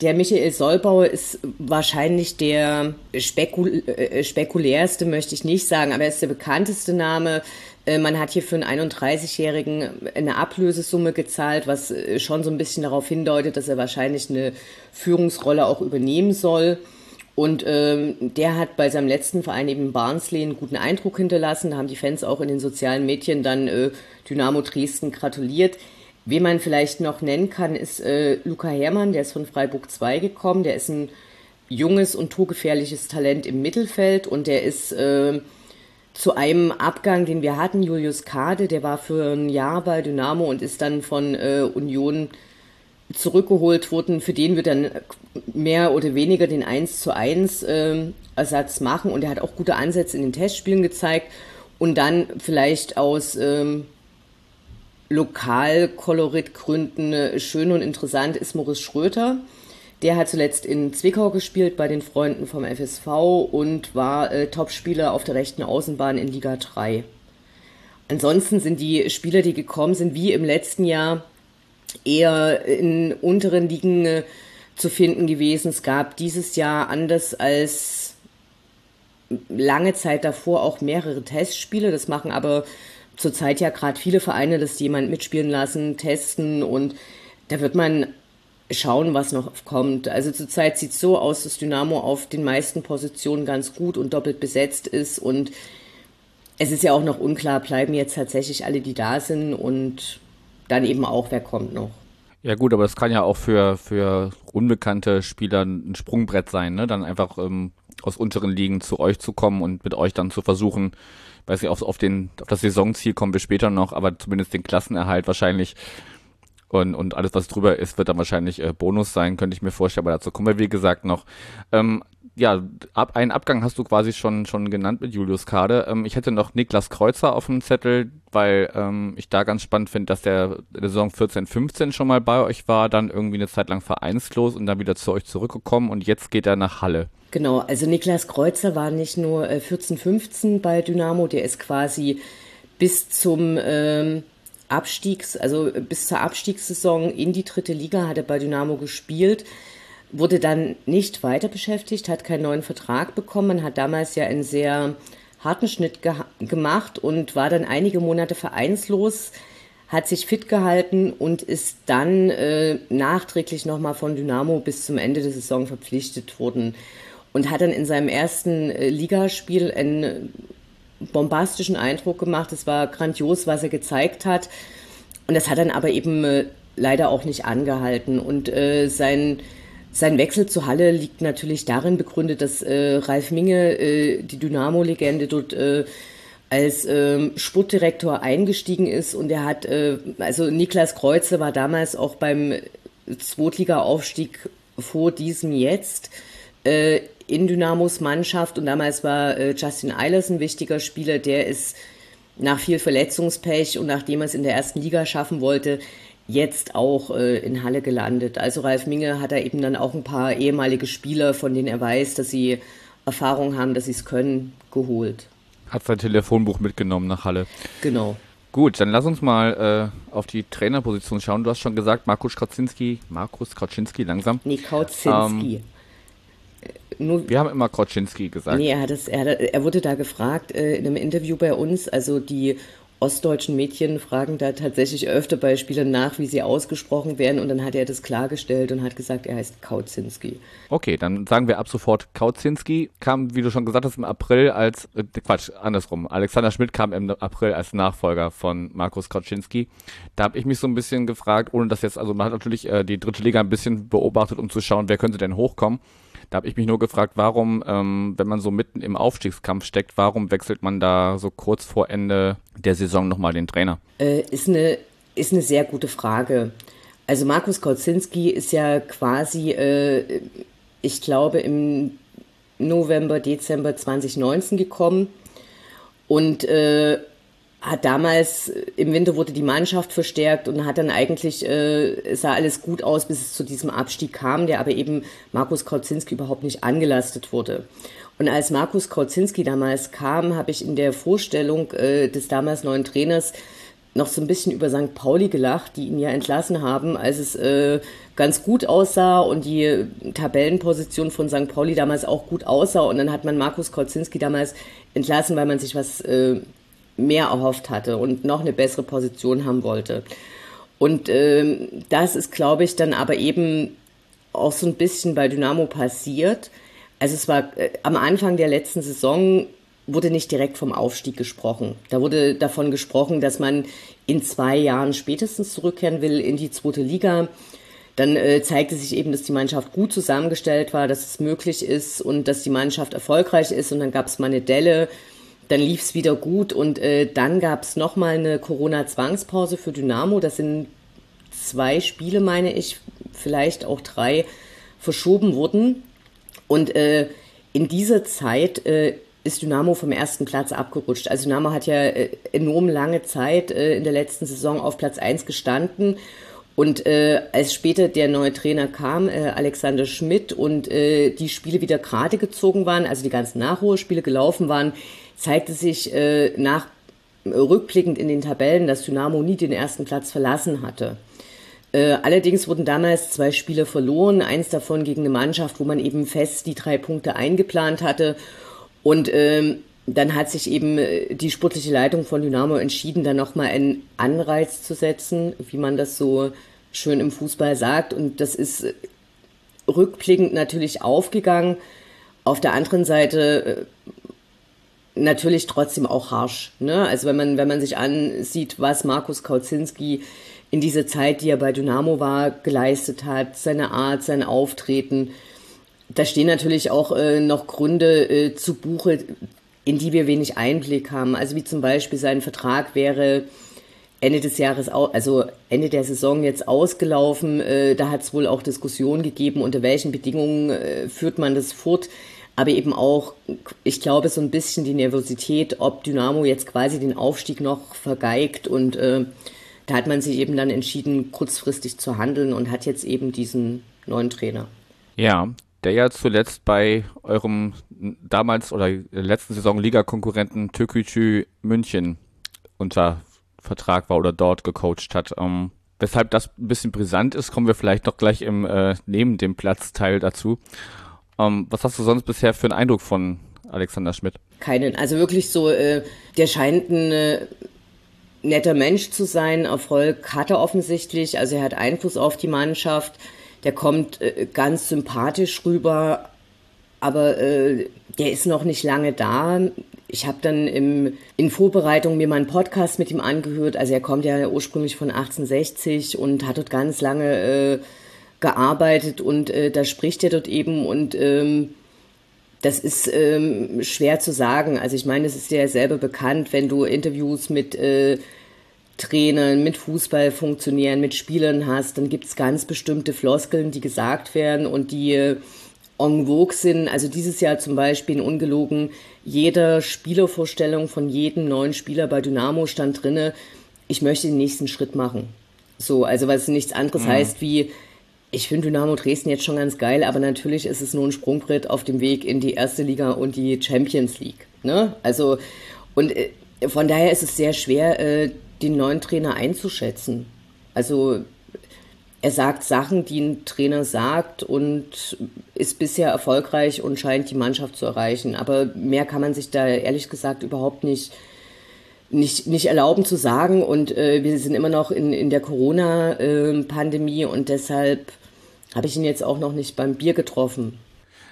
Der Michael Solbauer ist wahrscheinlich der spekul äh, spekulärste, möchte ich nicht sagen, aber er ist der bekannteste Name. Äh, man hat hier für einen 31-Jährigen eine Ablösesumme gezahlt, was äh, schon so ein bisschen darauf hindeutet, dass er wahrscheinlich eine Führungsrolle auch übernehmen soll. Und ähm, der hat bei seinem letzten Verein eben Barnsley einen guten Eindruck hinterlassen. Da haben die Fans auch in den sozialen Medien dann äh, Dynamo Dresden gratuliert. Wen man vielleicht noch nennen kann, ist äh, Luca Herrmann, der ist von Freiburg 2 gekommen. Der ist ein junges und torgefährliches Talent im Mittelfeld und der ist äh, zu einem Abgang, den wir hatten, Julius Kade, der war für ein Jahr bei Dynamo und ist dann von äh, Union zurückgeholt wurden, für den wir dann mehr oder weniger den 1 zu 1 äh, Ersatz machen. Und er hat auch gute Ansätze in den Testspielen gezeigt. Und dann vielleicht aus ähm, Lokalkoloritgründen äh, schön und interessant ist Moritz Schröter. Der hat zuletzt in Zwickau gespielt bei den Freunden vom FSV und war äh, Topspieler auf der rechten Außenbahn in Liga 3. Ansonsten sind die Spieler, die gekommen sind, wie im letzten Jahr eher in unteren Ligen äh, zu finden gewesen. Es gab dieses Jahr anders als lange Zeit davor auch mehrere Testspiele. Das machen aber zurzeit ja gerade viele Vereine, dass jemand mitspielen lassen, testen und da wird man schauen, was noch kommt. Also zurzeit sieht es so aus, dass Dynamo auf den meisten Positionen ganz gut und doppelt besetzt ist und es ist ja auch noch unklar, bleiben jetzt tatsächlich alle, die da sind und dann eben auch, wer kommt noch. Ja gut, aber es kann ja auch für, für unbekannte Spieler ein Sprungbrett sein, ne? Dann einfach ähm, aus unteren Ligen zu euch zu kommen und mit euch dann zu versuchen, weiß nicht, auf, auf, den, auf das Saisonziel kommen wir später noch, aber zumindest den Klassenerhalt wahrscheinlich und, und alles, was drüber ist, wird dann wahrscheinlich äh, Bonus sein, könnte ich mir vorstellen, aber dazu kommen wir, wie gesagt, noch. Ähm, ja, ab, einen Abgang hast du quasi schon, schon genannt mit Julius Kade. Ähm, ich hätte noch Niklas Kreuzer auf dem Zettel, weil ähm, ich da ganz spannend finde, dass der in der Saison 14, 15 schon mal bei euch war, dann irgendwie eine Zeit lang vereinslos und dann wieder zu euch zurückgekommen und jetzt geht er nach Halle. Genau, also Niklas Kreuzer war nicht nur äh, 14, 15 bei Dynamo, der ist quasi bis zum ähm, Abstiegs, also bis zur Abstiegssaison in die dritte Liga hat er bei Dynamo gespielt wurde dann nicht weiter beschäftigt, hat keinen neuen Vertrag bekommen. Hat damals ja einen sehr harten Schnitt ge gemacht und war dann einige Monate vereinslos, hat sich fit gehalten und ist dann äh, nachträglich nochmal von Dynamo bis zum Ende der Saison verpflichtet worden und hat dann in seinem ersten äh, Ligaspiel einen bombastischen Eindruck gemacht. Es war grandios, was er gezeigt hat. Und das hat dann aber eben äh, leider auch nicht angehalten. Und äh, sein sein Wechsel zu Halle liegt natürlich darin begründet, dass äh, Ralf Minge, äh, die Dynamo-Legende, dort äh, als ähm, Sportdirektor eingestiegen ist und er hat, äh, also Niklas Kreuze war damals auch beim Zweitliga-Aufstieg vor diesem jetzt äh, in Dynamos Mannschaft und damals war äh, Justin Eilers ein wichtiger Spieler, der ist nach viel Verletzungspech und nachdem er es in der ersten Liga schaffen wollte, jetzt auch äh, in Halle gelandet. Also Ralf Minge hat da eben dann auch ein paar ehemalige Spieler, von denen er weiß, dass sie Erfahrung haben, dass sie es können, geholt. Hat sein Telefonbuch mitgenommen nach Halle. Genau. Gut, dann lass uns mal äh, auf die Trainerposition schauen. Du hast schon gesagt, Markus Kraczynski, Markus Kraczynski langsam. Nee, Kautzinski. Ähm, nur, Wir haben immer Kraczynski gesagt. Nee, er, hat es, er, er wurde da gefragt äh, in einem Interview bei uns. Also die ostdeutschen Medien fragen da tatsächlich öfter bei Spielern nach, wie sie ausgesprochen werden. Und dann hat er das klargestellt und hat gesagt, er heißt Kautzinski. Okay, dann sagen wir ab sofort Kautzinski. Kam, wie du schon gesagt hast, im April als, äh, Quatsch, andersrum. Alexander Schmidt kam im April als Nachfolger von Markus Kautzinski. Da habe ich mich so ein bisschen gefragt, ohne dass jetzt, also man hat natürlich äh, die dritte Liga ein bisschen beobachtet, um zu schauen, wer könnte denn hochkommen. Da habe ich mich nur gefragt, warum, ähm, wenn man so mitten im Aufstiegskampf steckt, warum wechselt man da so kurz vor Ende der Saison nochmal den Trainer? Äh, ist, eine, ist eine sehr gute Frage. Also Markus Kautzinski ist ja quasi, äh, ich glaube, im November, Dezember 2019 gekommen und äh, hat damals im Winter wurde die Mannschaft verstärkt und hat dann eigentlich äh, sah alles gut aus, bis es zu diesem Abstieg kam, der aber eben Markus Kautzinski überhaupt nicht angelastet wurde. Und als Markus Kautzinski damals kam, habe ich in der Vorstellung äh, des damals neuen Trainers noch so ein bisschen über St. Pauli gelacht, die ihn ja entlassen haben, als es äh, ganz gut aussah und die Tabellenposition von St. Pauli damals auch gut aussah. Und dann hat man Markus Kautzinski damals entlassen, weil man sich was äh, mehr erhofft hatte und noch eine bessere Position haben wollte. Und ähm, das ist, glaube ich, dann aber eben auch so ein bisschen bei Dynamo passiert. Also es war äh, am Anfang der letzten Saison wurde nicht direkt vom Aufstieg gesprochen. Da wurde davon gesprochen, dass man in zwei Jahren spätestens zurückkehren will in die zweite Liga. Dann äh, zeigte sich eben, dass die Mannschaft gut zusammengestellt war, dass es möglich ist und dass die Mannschaft erfolgreich ist. Und dann gab es mal eine Delle, dann lief es wieder gut und äh, dann gab es nochmal eine Corona-Zwangspause für Dynamo. Das sind zwei Spiele, meine ich, vielleicht auch drei, verschoben wurden. Und äh, in dieser Zeit äh, ist Dynamo vom ersten Platz abgerutscht. Also Dynamo hat ja äh, enorm lange Zeit äh, in der letzten Saison auf Platz 1 gestanden. Und äh, als später der neue Trainer kam, äh, Alexander Schmidt, und äh, die Spiele wieder gerade gezogen waren, also die ganzen Nachholspiele gelaufen waren, zeigte sich äh, nach rückblickend in den Tabellen, dass Dynamo nie den ersten Platz verlassen hatte. Äh, allerdings wurden damals zwei Spiele verloren, eins davon gegen eine Mannschaft, wo man eben fest die drei Punkte eingeplant hatte. Und ähm, dann hat sich eben äh, die sportliche Leitung von Dynamo entschieden, da nochmal einen Anreiz zu setzen, wie man das so schön im Fußball sagt. Und das ist äh, rückblickend natürlich aufgegangen. Auf der anderen Seite äh, natürlich trotzdem auch harsch. Ne? Also wenn man, wenn man sich ansieht, was Markus Kautzinski in dieser Zeit, die er bei Dynamo war, geleistet hat, seine Art, sein Auftreten, da stehen natürlich auch äh, noch Gründe äh, zu Buche, in die wir wenig Einblick haben. Also wie zum Beispiel sein Vertrag wäre Ende des Jahres, also Ende der Saison jetzt ausgelaufen. Äh, da hat es wohl auch Diskussionen gegeben, unter welchen Bedingungen äh, führt man das fort aber eben auch, ich glaube, so ein bisschen die Nervosität, ob Dynamo jetzt quasi den Aufstieg noch vergeigt und äh, da hat man sich eben dann entschieden, kurzfristig zu handeln und hat jetzt eben diesen neuen Trainer. Ja, der ja zuletzt bei eurem damals oder letzten Saison Liga-Konkurrenten Türkgücü München unter Vertrag war oder dort gecoacht hat. Ähm, weshalb das ein bisschen brisant ist, kommen wir vielleicht noch gleich im äh, neben dem Platzteil dazu. Ähm, was hast du sonst bisher für einen Eindruck von Alexander Schmidt? Keinen. Also wirklich so, äh, der scheint ein äh, netter Mensch zu sein. Erfolg hat er offensichtlich. Also er hat Einfluss auf die Mannschaft. Der kommt äh, ganz sympathisch rüber. Aber äh, der ist noch nicht lange da. Ich habe dann im, in Vorbereitung mir mal einen Podcast mit ihm angehört. Also er kommt ja ursprünglich von 1860 und hat dort ganz lange äh, gearbeitet und äh, da spricht er dort eben und ähm, das ist ähm, schwer zu sagen. Also ich meine, es ist ja selber bekannt, wenn du Interviews mit äh, Trainern, mit Fußballfunktionären, mit Spielern hast, dann gibt es ganz bestimmte Floskeln, die gesagt werden und die äh, en vogue sind. Also dieses Jahr zum Beispiel in ungelogen, jeder Spielervorstellung von jedem neuen Spieler bei Dynamo stand drinne, ich möchte den nächsten Schritt machen. So, also was nichts anderes mhm. heißt wie, ich finde Dynamo Dresden jetzt schon ganz geil, aber natürlich ist es nur ein Sprungbrett auf dem Weg in die erste Liga und die Champions League. Ne? Also, und äh, von daher ist es sehr schwer, äh, den neuen Trainer einzuschätzen. Also, er sagt Sachen, die ein Trainer sagt und ist bisher erfolgreich und scheint die Mannschaft zu erreichen. Aber mehr kann man sich da ehrlich gesagt überhaupt nicht nicht, nicht erlauben zu sagen. Und äh, wir sind immer noch in, in der Corona-Pandemie und deshalb habe ich ihn jetzt auch noch nicht beim Bier getroffen.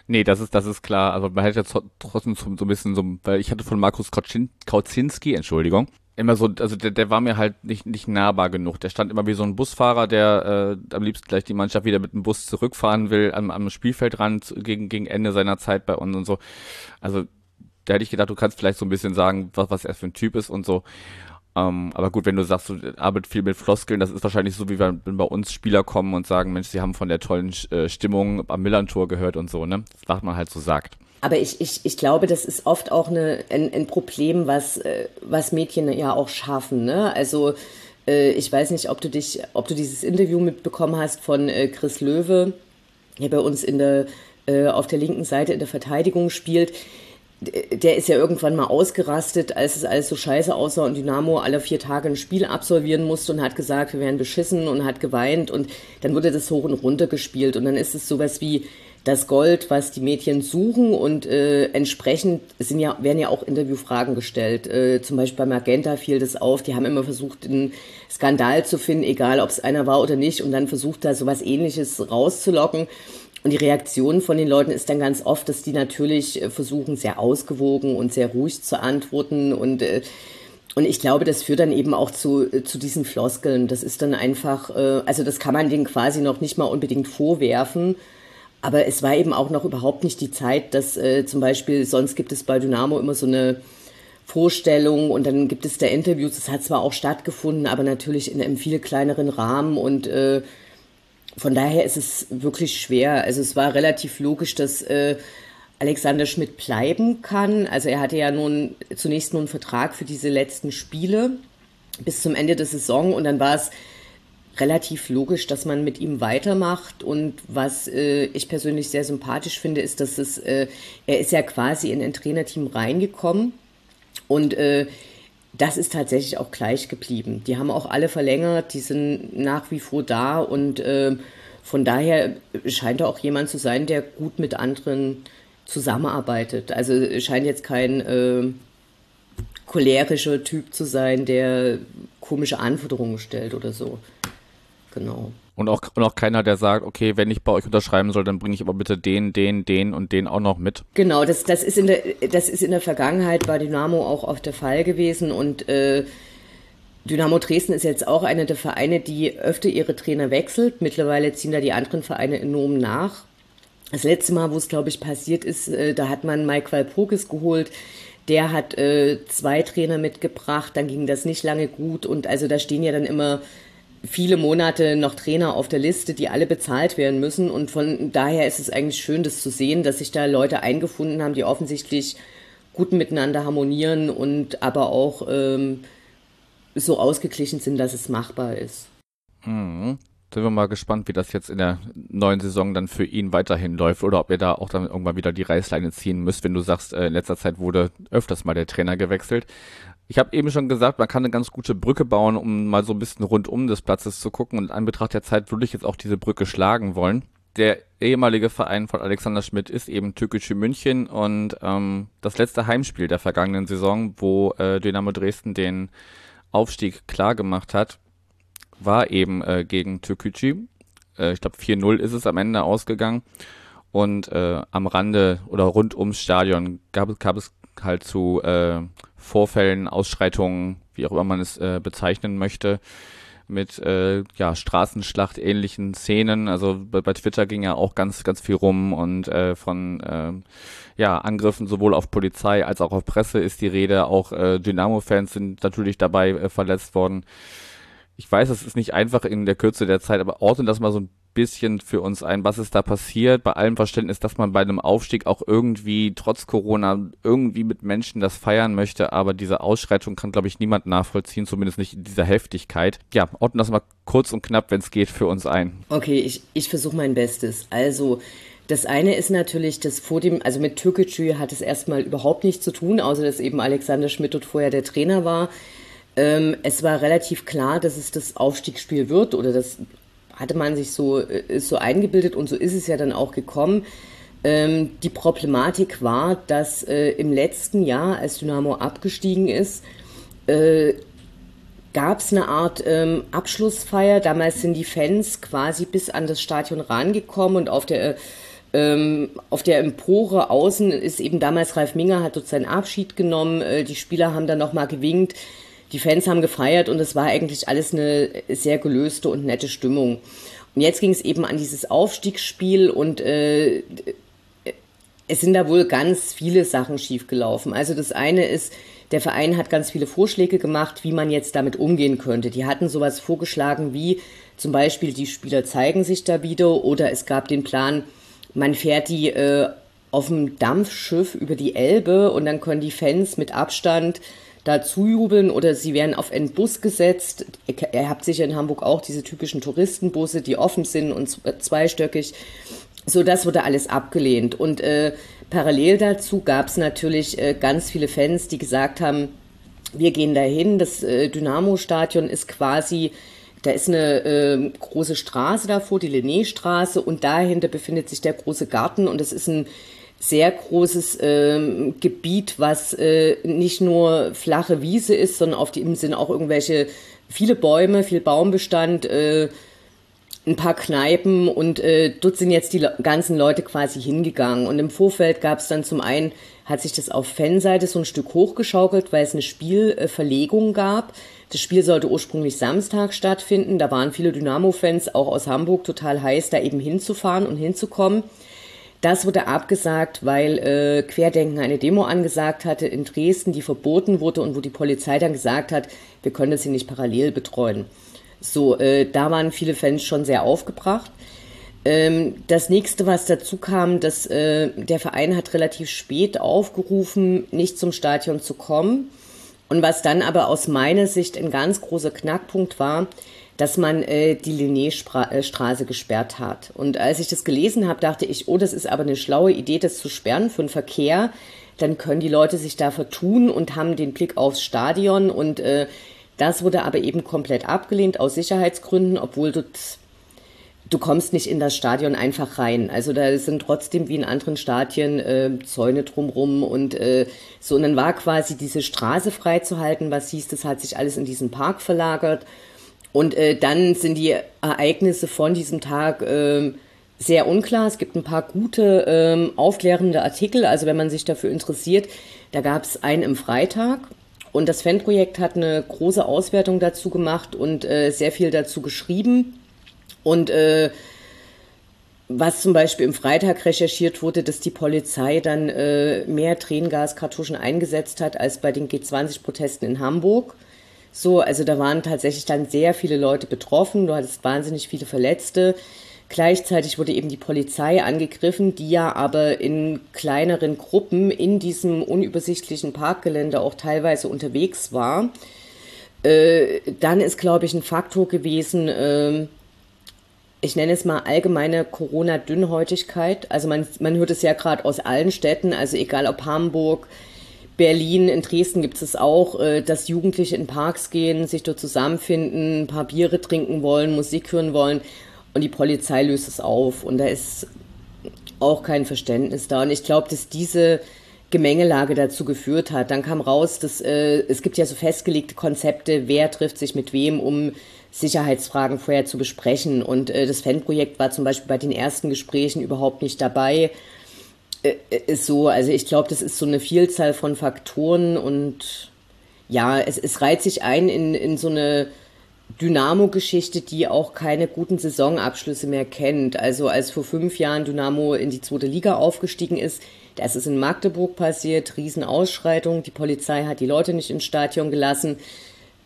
Nee, das ist, das ist klar. Also man hätte jetzt trotzdem so, so ein bisschen so, weil ich hatte von Markus Kauzinski, Entschuldigung, immer so, also der, der war mir halt nicht, nicht nahbar genug. Der stand immer wie so ein Busfahrer, der äh, am liebsten gleich die Mannschaft wieder mit dem Bus zurückfahren will, am, am Spielfeldrand gegen, gegen Ende seiner Zeit bei uns und so. Also da hätte ich gedacht, du kannst vielleicht so ein bisschen sagen, was, was er für ein Typ ist und so. Ähm, aber gut, wenn du sagst, du arbeitest viel mit Floskeln, das ist wahrscheinlich so, wie wenn, bei uns Spieler kommen und sagen, Mensch, sie haben von der tollen äh, Stimmung am Millantor gehört und so, ne? Das was man halt so sagt. Aber ich, ich, ich glaube, das ist oft auch eine, ein, ein Problem, was, äh, was Mädchen ja auch schaffen. Ne? Also äh, ich weiß nicht, ob du dich, ob du dieses Interview mitbekommen hast von äh, Chris Löwe, der bei uns in der, äh, auf der linken Seite in der Verteidigung spielt. Der ist ja irgendwann mal ausgerastet, als es alles so scheiße aussah und Dynamo alle vier Tage ein Spiel absolvieren musste und hat gesagt, wir wären beschissen und hat geweint und dann wurde das hoch und runter gespielt und dann ist es sowas wie, das Gold, was die Mädchen suchen und äh, entsprechend sind ja, werden ja auch Interviewfragen gestellt. Äh, zum Beispiel bei Magenta fiel das auf, die haben immer versucht, einen Skandal zu finden, egal ob es einer war oder nicht, und dann versucht da sowas ähnliches rauszulocken. Und die Reaktion von den Leuten ist dann ganz oft, dass die natürlich äh, versuchen, sehr ausgewogen und sehr ruhig zu antworten und äh, und ich glaube, das führt dann eben auch zu, äh, zu diesen Floskeln. Das ist dann einfach, also das kann man denen quasi noch nicht mal unbedingt vorwerfen, aber es war eben auch noch überhaupt nicht die Zeit, dass zum Beispiel, sonst gibt es bei Dynamo immer so eine Vorstellung und dann gibt es da Interviews. Das hat zwar auch stattgefunden, aber natürlich in einem viel kleineren Rahmen und äh, von daher ist es wirklich schwer. Also es war relativ logisch, dass äh, Alexander Schmidt bleiben kann. Also er hatte ja nun zunächst nur einen Vertrag für diese letzten Spiele bis zum Ende der Saison und dann war es relativ logisch, dass man mit ihm weitermacht. Und was äh, ich persönlich sehr sympathisch finde, ist, dass es, äh, er ist ja quasi in ein Trainerteam reingekommen und äh, das ist tatsächlich auch gleich geblieben. Die haben auch alle verlängert, die sind nach wie vor da und äh, von daher scheint er auch jemand zu sein, der gut mit anderen zusammenarbeitet. Also scheint jetzt kein äh, cholerischer Typ zu sein, der komische Anforderungen stellt oder so. Genau. Und auch, und auch keiner, der sagt, okay, wenn ich bei euch unterschreiben soll, dann bringe ich aber bitte den, den, den und den auch noch mit. Genau, das, das, ist, in der, das ist in der Vergangenheit bei Dynamo auch oft der Fall gewesen und äh, Dynamo Dresden ist jetzt auch einer der Vereine, die öfter ihre Trainer wechselt. Mittlerweile ziehen da die anderen Vereine enorm nach. Das letzte Mal, wo es, glaube ich, passiert ist, äh, da hat man Mike Walpurgis geholt. Der hat äh, zwei Trainer mitgebracht, dann ging das nicht lange gut und also da stehen ja dann immer viele Monate noch Trainer auf der Liste, die alle bezahlt werden müssen. Und von daher ist es eigentlich schön, das zu sehen, dass sich da Leute eingefunden haben, die offensichtlich gut miteinander harmonieren und aber auch ähm, so ausgeglichen sind, dass es machbar ist. Mhm. Sind wir mal gespannt, wie das jetzt in der neuen Saison dann für ihn weiterhin läuft oder ob ihr da auch dann irgendwann wieder die Reißleine ziehen müsst, wenn du sagst, äh, in letzter Zeit wurde öfters mal der Trainer gewechselt. Ich habe eben schon gesagt, man kann eine ganz gute Brücke bauen, um mal so ein bisschen rundum des Platzes zu gucken. Und in Anbetracht der Zeit würde ich jetzt auch diese Brücke schlagen wollen. Der ehemalige Verein von Alexander Schmidt ist eben Türkische München und ähm, das letzte Heimspiel der vergangenen Saison, wo äh, Dynamo Dresden den Aufstieg klar gemacht hat, war eben äh, gegen Türkgücü. Äh, ich glaube 4-0 ist es am Ende ausgegangen. Und äh, am Rande oder rund ums Stadion gab, gab es halt zu äh, Vorfällen, Ausschreitungen, wie auch immer man es äh, bezeichnen möchte, mit äh, ja, Straßenschlacht ähnlichen Szenen. Also bei, bei, Twitter ging ja auch ganz, ganz viel rum und äh, von äh, ja, Angriffen sowohl auf Polizei als auch auf Presse ist die Rede. Auch äh, Dynamo-Fans sind natürlich dabei äh, verletzt worden. Ich weiß, es ist nicht einfach in der Kürze der Zeit, aber ordnen das mal so ein bisschen für uns ein, was ist da passiert, bei allem Verständnis, dass man bei einem Aufstieg auch irgendwie trotz Corona irgendwie mit Menschen das feiern möchte, aber diese Ausschreitung kann, glaube ich, niemand nachvollziehen, zumindest nicht in dieser Heftigkeit. Ja, ordnen das mal kurz und knapp, wenn es geht, für uns ein. Okay, ich, ich versuche mein Bestes. Also, das eine ist natürlich, dass vor dem, also mit Türkgücü hat es erstmal überhaupt nichts zu tun, außer dass eben Alexander Schmidt dort vorher der Trainer war. Ähm, es war relativ klar, dass es das Aufstiegsspiel wird oder das hatte man sich so, äh, so eingebildet und so ist es ja dann auch gekommen. Ähm, die Problematik war, dass äh, im letzten Jahr, als Dynamo abgestiegen ist, äh, gab es eine Art ähm, Abschlussfeier. Damals sind die Fans quasi bis an das Stadion rangekommen und auf der ähm, auf der Empore außen ist eben damals Ralf Minger hat dort seinen Abschied genommen. Äh, die Spieler haben dann nochmal gewinkt. Die Fans haben gefeiert und es war eigentlich alles eine sehr gelöste und nette Stimmung. Und jetzt ging es eben an dieses Aufstiegsspiel und äh, es sind da wohl ganz viele Sachen schiefgelaufen. Also das eine ist, der Verein hat ganz viele Vorschläge gemacht, wie man jetzt damit umgehen könnte. Die hatten sowas vorgeschlagen wie zum Beispiel, die Spieler zeigen sich da wieder oder es gab den Plan, man fährt die äh, auf dem Dampfschiff über die Elbe und dann können die Fans mit Abstand da zujubeln oder sie werden auf einen Bus gesetzt. Ihr habt sicher in Hamburg auch diese typischen Touristenbusse, die offen sind und zweistöckig. So, das wurde alles abgelehnt. Und äh, parallel dazu gab es natürlich äh, ganz viele Fans, die gesagt haben, wir gehen dahin. Das äh, Dynamo-Stadion ist quasi, da ist eine äh, große Straße davor, die Linné-Straße, und dahinter befindet sich der große Garten und es ist ein sehr großes ähm, Gebiet, was äh, nicht nur flache Wiese ist, sondern auf dem sind auch irgendwelche viele Bäume, viel Baumbestand, äh, ein paar Kneipen und äh, dort sind jetzt die ganzen Leute quasi hingegangen. Und im Vorfeld gab es dann zum einen, hat sich das auf Fanseite so ein Stück hochgeschaukelt, weil es eine Spielverlegung gab. Das Spiel sollte ursprünglich Samstag stattfinden. Da waren viele Dynamo-Fans auch aus Hamburg total heiß, da eben hinzufahren und hinzukommen. Das wurde abgesagt, weil äh, Querdenken eine Demo angesagt hatte in Dresden, die verboten wurde und wo die Polizei dann gesagt hat, wir können das hier nicht parallel betreuen. So, äh, da waren viele Fans schon sehr aufgebracht. Ähm, das nächste, was dazu kam, dass äh, der Verein hat relativ spät aufgerufen, nicht zum Stadion zu kommen. Und was dann aber aus meiner Sicht ein ganz großer Knackpunkt war, dass man äh, die Linné-Straße gesperrt hat. Und als ich das gelesen habe, dachte ich, oh, das ist aber eine schlaue Idee, das zu sperren für den Verkehr. Dann können die Leute sich da vertun und haben den Blick aufs Stadion. Und äh, das wurde aber eben komplett abgelehnt aus Sicherheitsgründen, obwohl du, du kommst nicht in das Stadion einfach rein. Also da sind trotzdem wie in anderen Stadien äh, Zäune drumrum und äh, so. Und dann war quasi diese Straße freizuhalten, was hieß, das hat sich alles in diesen Park verlagert. Und äh, dann sind die Ereignisse von diesem Tag äh, sehr unklar. Es gibt ein paar gute äh, aufklärende Artikel. Also wenn man sich dafür interessiert, da gab es einen im Freitag. Und das Fanprojekt hat eine große Auswertung dazu gemacht und äh, sehr viel dazu geschrieben. Und äh, was zum Beispiel im Freitag recherchiert wurde, dass die Polizei dann äh, mehr Tränengaskartuschen eingesetzt hat als bei den G20-Protesten in Hamburg. So, also da waren tatsächlich dann sehr viele Leute betroffen, du hattest wahnsinnig viele Verletzte. Gleichzeitig wurde eben die Polizei angegriffen, die ja aber in kleineren Gruppen in diesem unübersichtlichen Parkgelände auch teilweise unterwegs war. Äh, dann ist, glaube ich, ein Faktor gewesen, äh, ich nenne es mal allgemeine Corona-Dünnhäutigkeit. Also man, man hört es ja gerade aus allen Städten, also egal ob Hamburg, Berlin, in Dresden gibt es auch, äh, dass Jugendliche in Parks gehen, sich dort zusammenfinden, ein paar Biere trinken wollen, Musik hören wollen und die Polizei löst es auf und da ist auch kein Verständnis da. Und ich glaube, dass diese Gemengelage dazu geführt hat. Dann kam raus, dass äh, es gibt ja so festgelegte Konzepte, wer trifft sich mit wem, um Sicherheitsfragen vorher zu besprechen. Und äh, das Fanprojekt war zum Beispiel bei den ersten Gesprächen überhaupt nicht dabei. Äh, ist so, also ich glaube, das ist so eine Vielzahl von Faktoren und ja, es, es reiht sich ein in, in so eine Dynamo-Geschichte, die auch keine guten Saisonabschlüsse mehr kennt. Also als vor fünf Jahren Dynamo in die zweite Liga aufgestiegen ist, das ist in Magdeburg passiert, Riesenausschreitung, die Polizei hat die Leute nicht ins Stadion gelassen.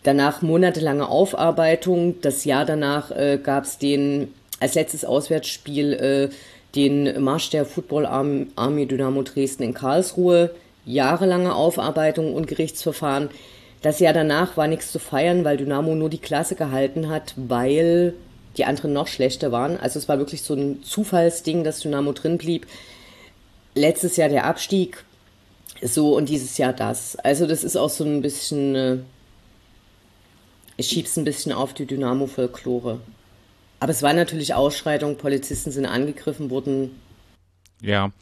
Danach monatelange Aufarbeitung. Das Jahr danach äh, gab es den als letztes Auswärtsspiel äh, den Marsch der Football Army Dynamo Dresden in Karlsruhe, jahrelange Aufarbeitung und Gerichtsverfahren. Das Jahr danach war nichts zu feiern, weil Dynamo nur die Klasse gehalten hat, weil die anderen noch schlechter waren. Also es war wirklich so ein Zufallsding, dass Dynamo drin blieb. Letztes Jahr der Abstieg, so und dieses Jahr das. Also das ist auch so ein bisschen, äh, ich schieb's ein bisschen auf die Dynamo-Folklore. Aber es war natürlich Ausschreitung, Polizisten sind angegriffen worden. Ja,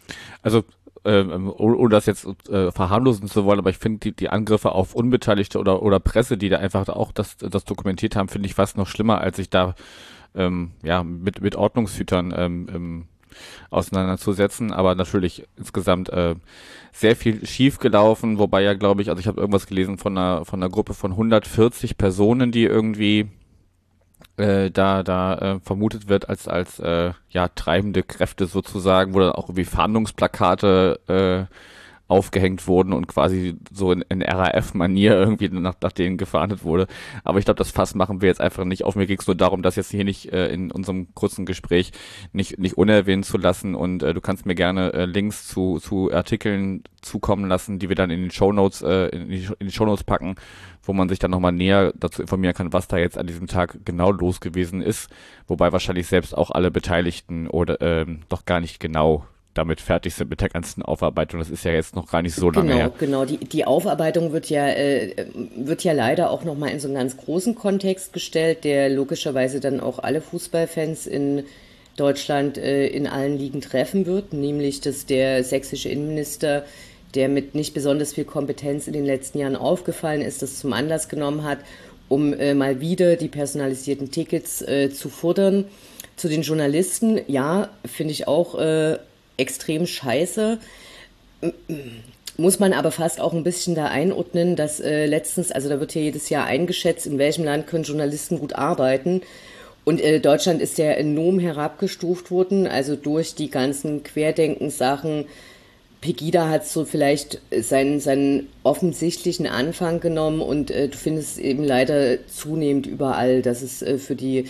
also ähm, ohne das jetzt äh, verharmlosen zu wollen, aber ich finde die, die Angriffe auf Unbeteiligte oder, oder Presse, die da einfach auch das, das dokumentiert haben, finde ich fast noch schlimmer, als sich da ähm, ja, mit, mit Ordnungshütern ähm, ähm, auseinanderzusetzen. Aber natürlich insgesamt äh, sehr viel schief gelaufen, wobei ja, glaube ich, also ich habe irgendwas gelesen von einer, von einer Gruppe von 140 Personen, die irgendwie äh, da da äh, vermutet wird als als äh, ja treibende Kräfte sozusagen, wo dann auch irgendwie Fahndungsplakate äh, aufgehängt wurden und quasi so in, in RAF-Manier irgendwie nach, nach denen gefahndet wurde. Aber ich glaube, das Fass machen wir jetzt einfach nicht auf. Mir ging es nur darum, das jetzt hier nicht äh, in unserem kurzen Gespräch nicht, nicht unerwähnt zu lassen. Und äh, du kannst mir gerne äh, Links zu, zu Artikeln zukommen lassen, die wir dann in den Shownotes, äh, in, die, in die Shownotes packen, wo man sich dann nochmal näher dazu informieren kann, was da jetzt an diesem Tag genau los gewesen ist. Wobei wahrscheinlich selbst auch alle Beteiligten oder ähm, doch gar nicht genau damit fertig sind mit der ganzen Aufarbeitung. Das ist ja jetzt noch gar nicht so lange genau, her. Genau, die, die Aufarbeitung wird ja, äh, wird ja leider auch nochmal in so einen ganz großen Kontext gestellt, der logischerweise dann auch alle Fußballfans in Deutschland äh, in allen Ligen treffen wird, nämlich dass der sächsische Innenminister, der mit nicht besonders viel Kompetenz in den letzten Jahren aufgefallen ist, das zum Anlass genommen hat, um äh, mal wieder die personalisierten Tickets äh, zu fordern. Zu den Journalisten, ja, finde ich auch äh, extrem scheiße. Muss man aber fast auch ein bisschen da einordnen, dass äh, letztens, also da wird ja jedes Jahr eingeschätzt, in welchem Land können Journalisten gut arbeiten. Und äh, Deutschland ist ja enorm herabgestuft worden, also durch die ganzen Querdenken-Sachen. Pegida hat so vielleicht seinen, seinen offensichtlichen Anfang genommen und äh, du findest eben leider zunehmend überall, dass es äh, für die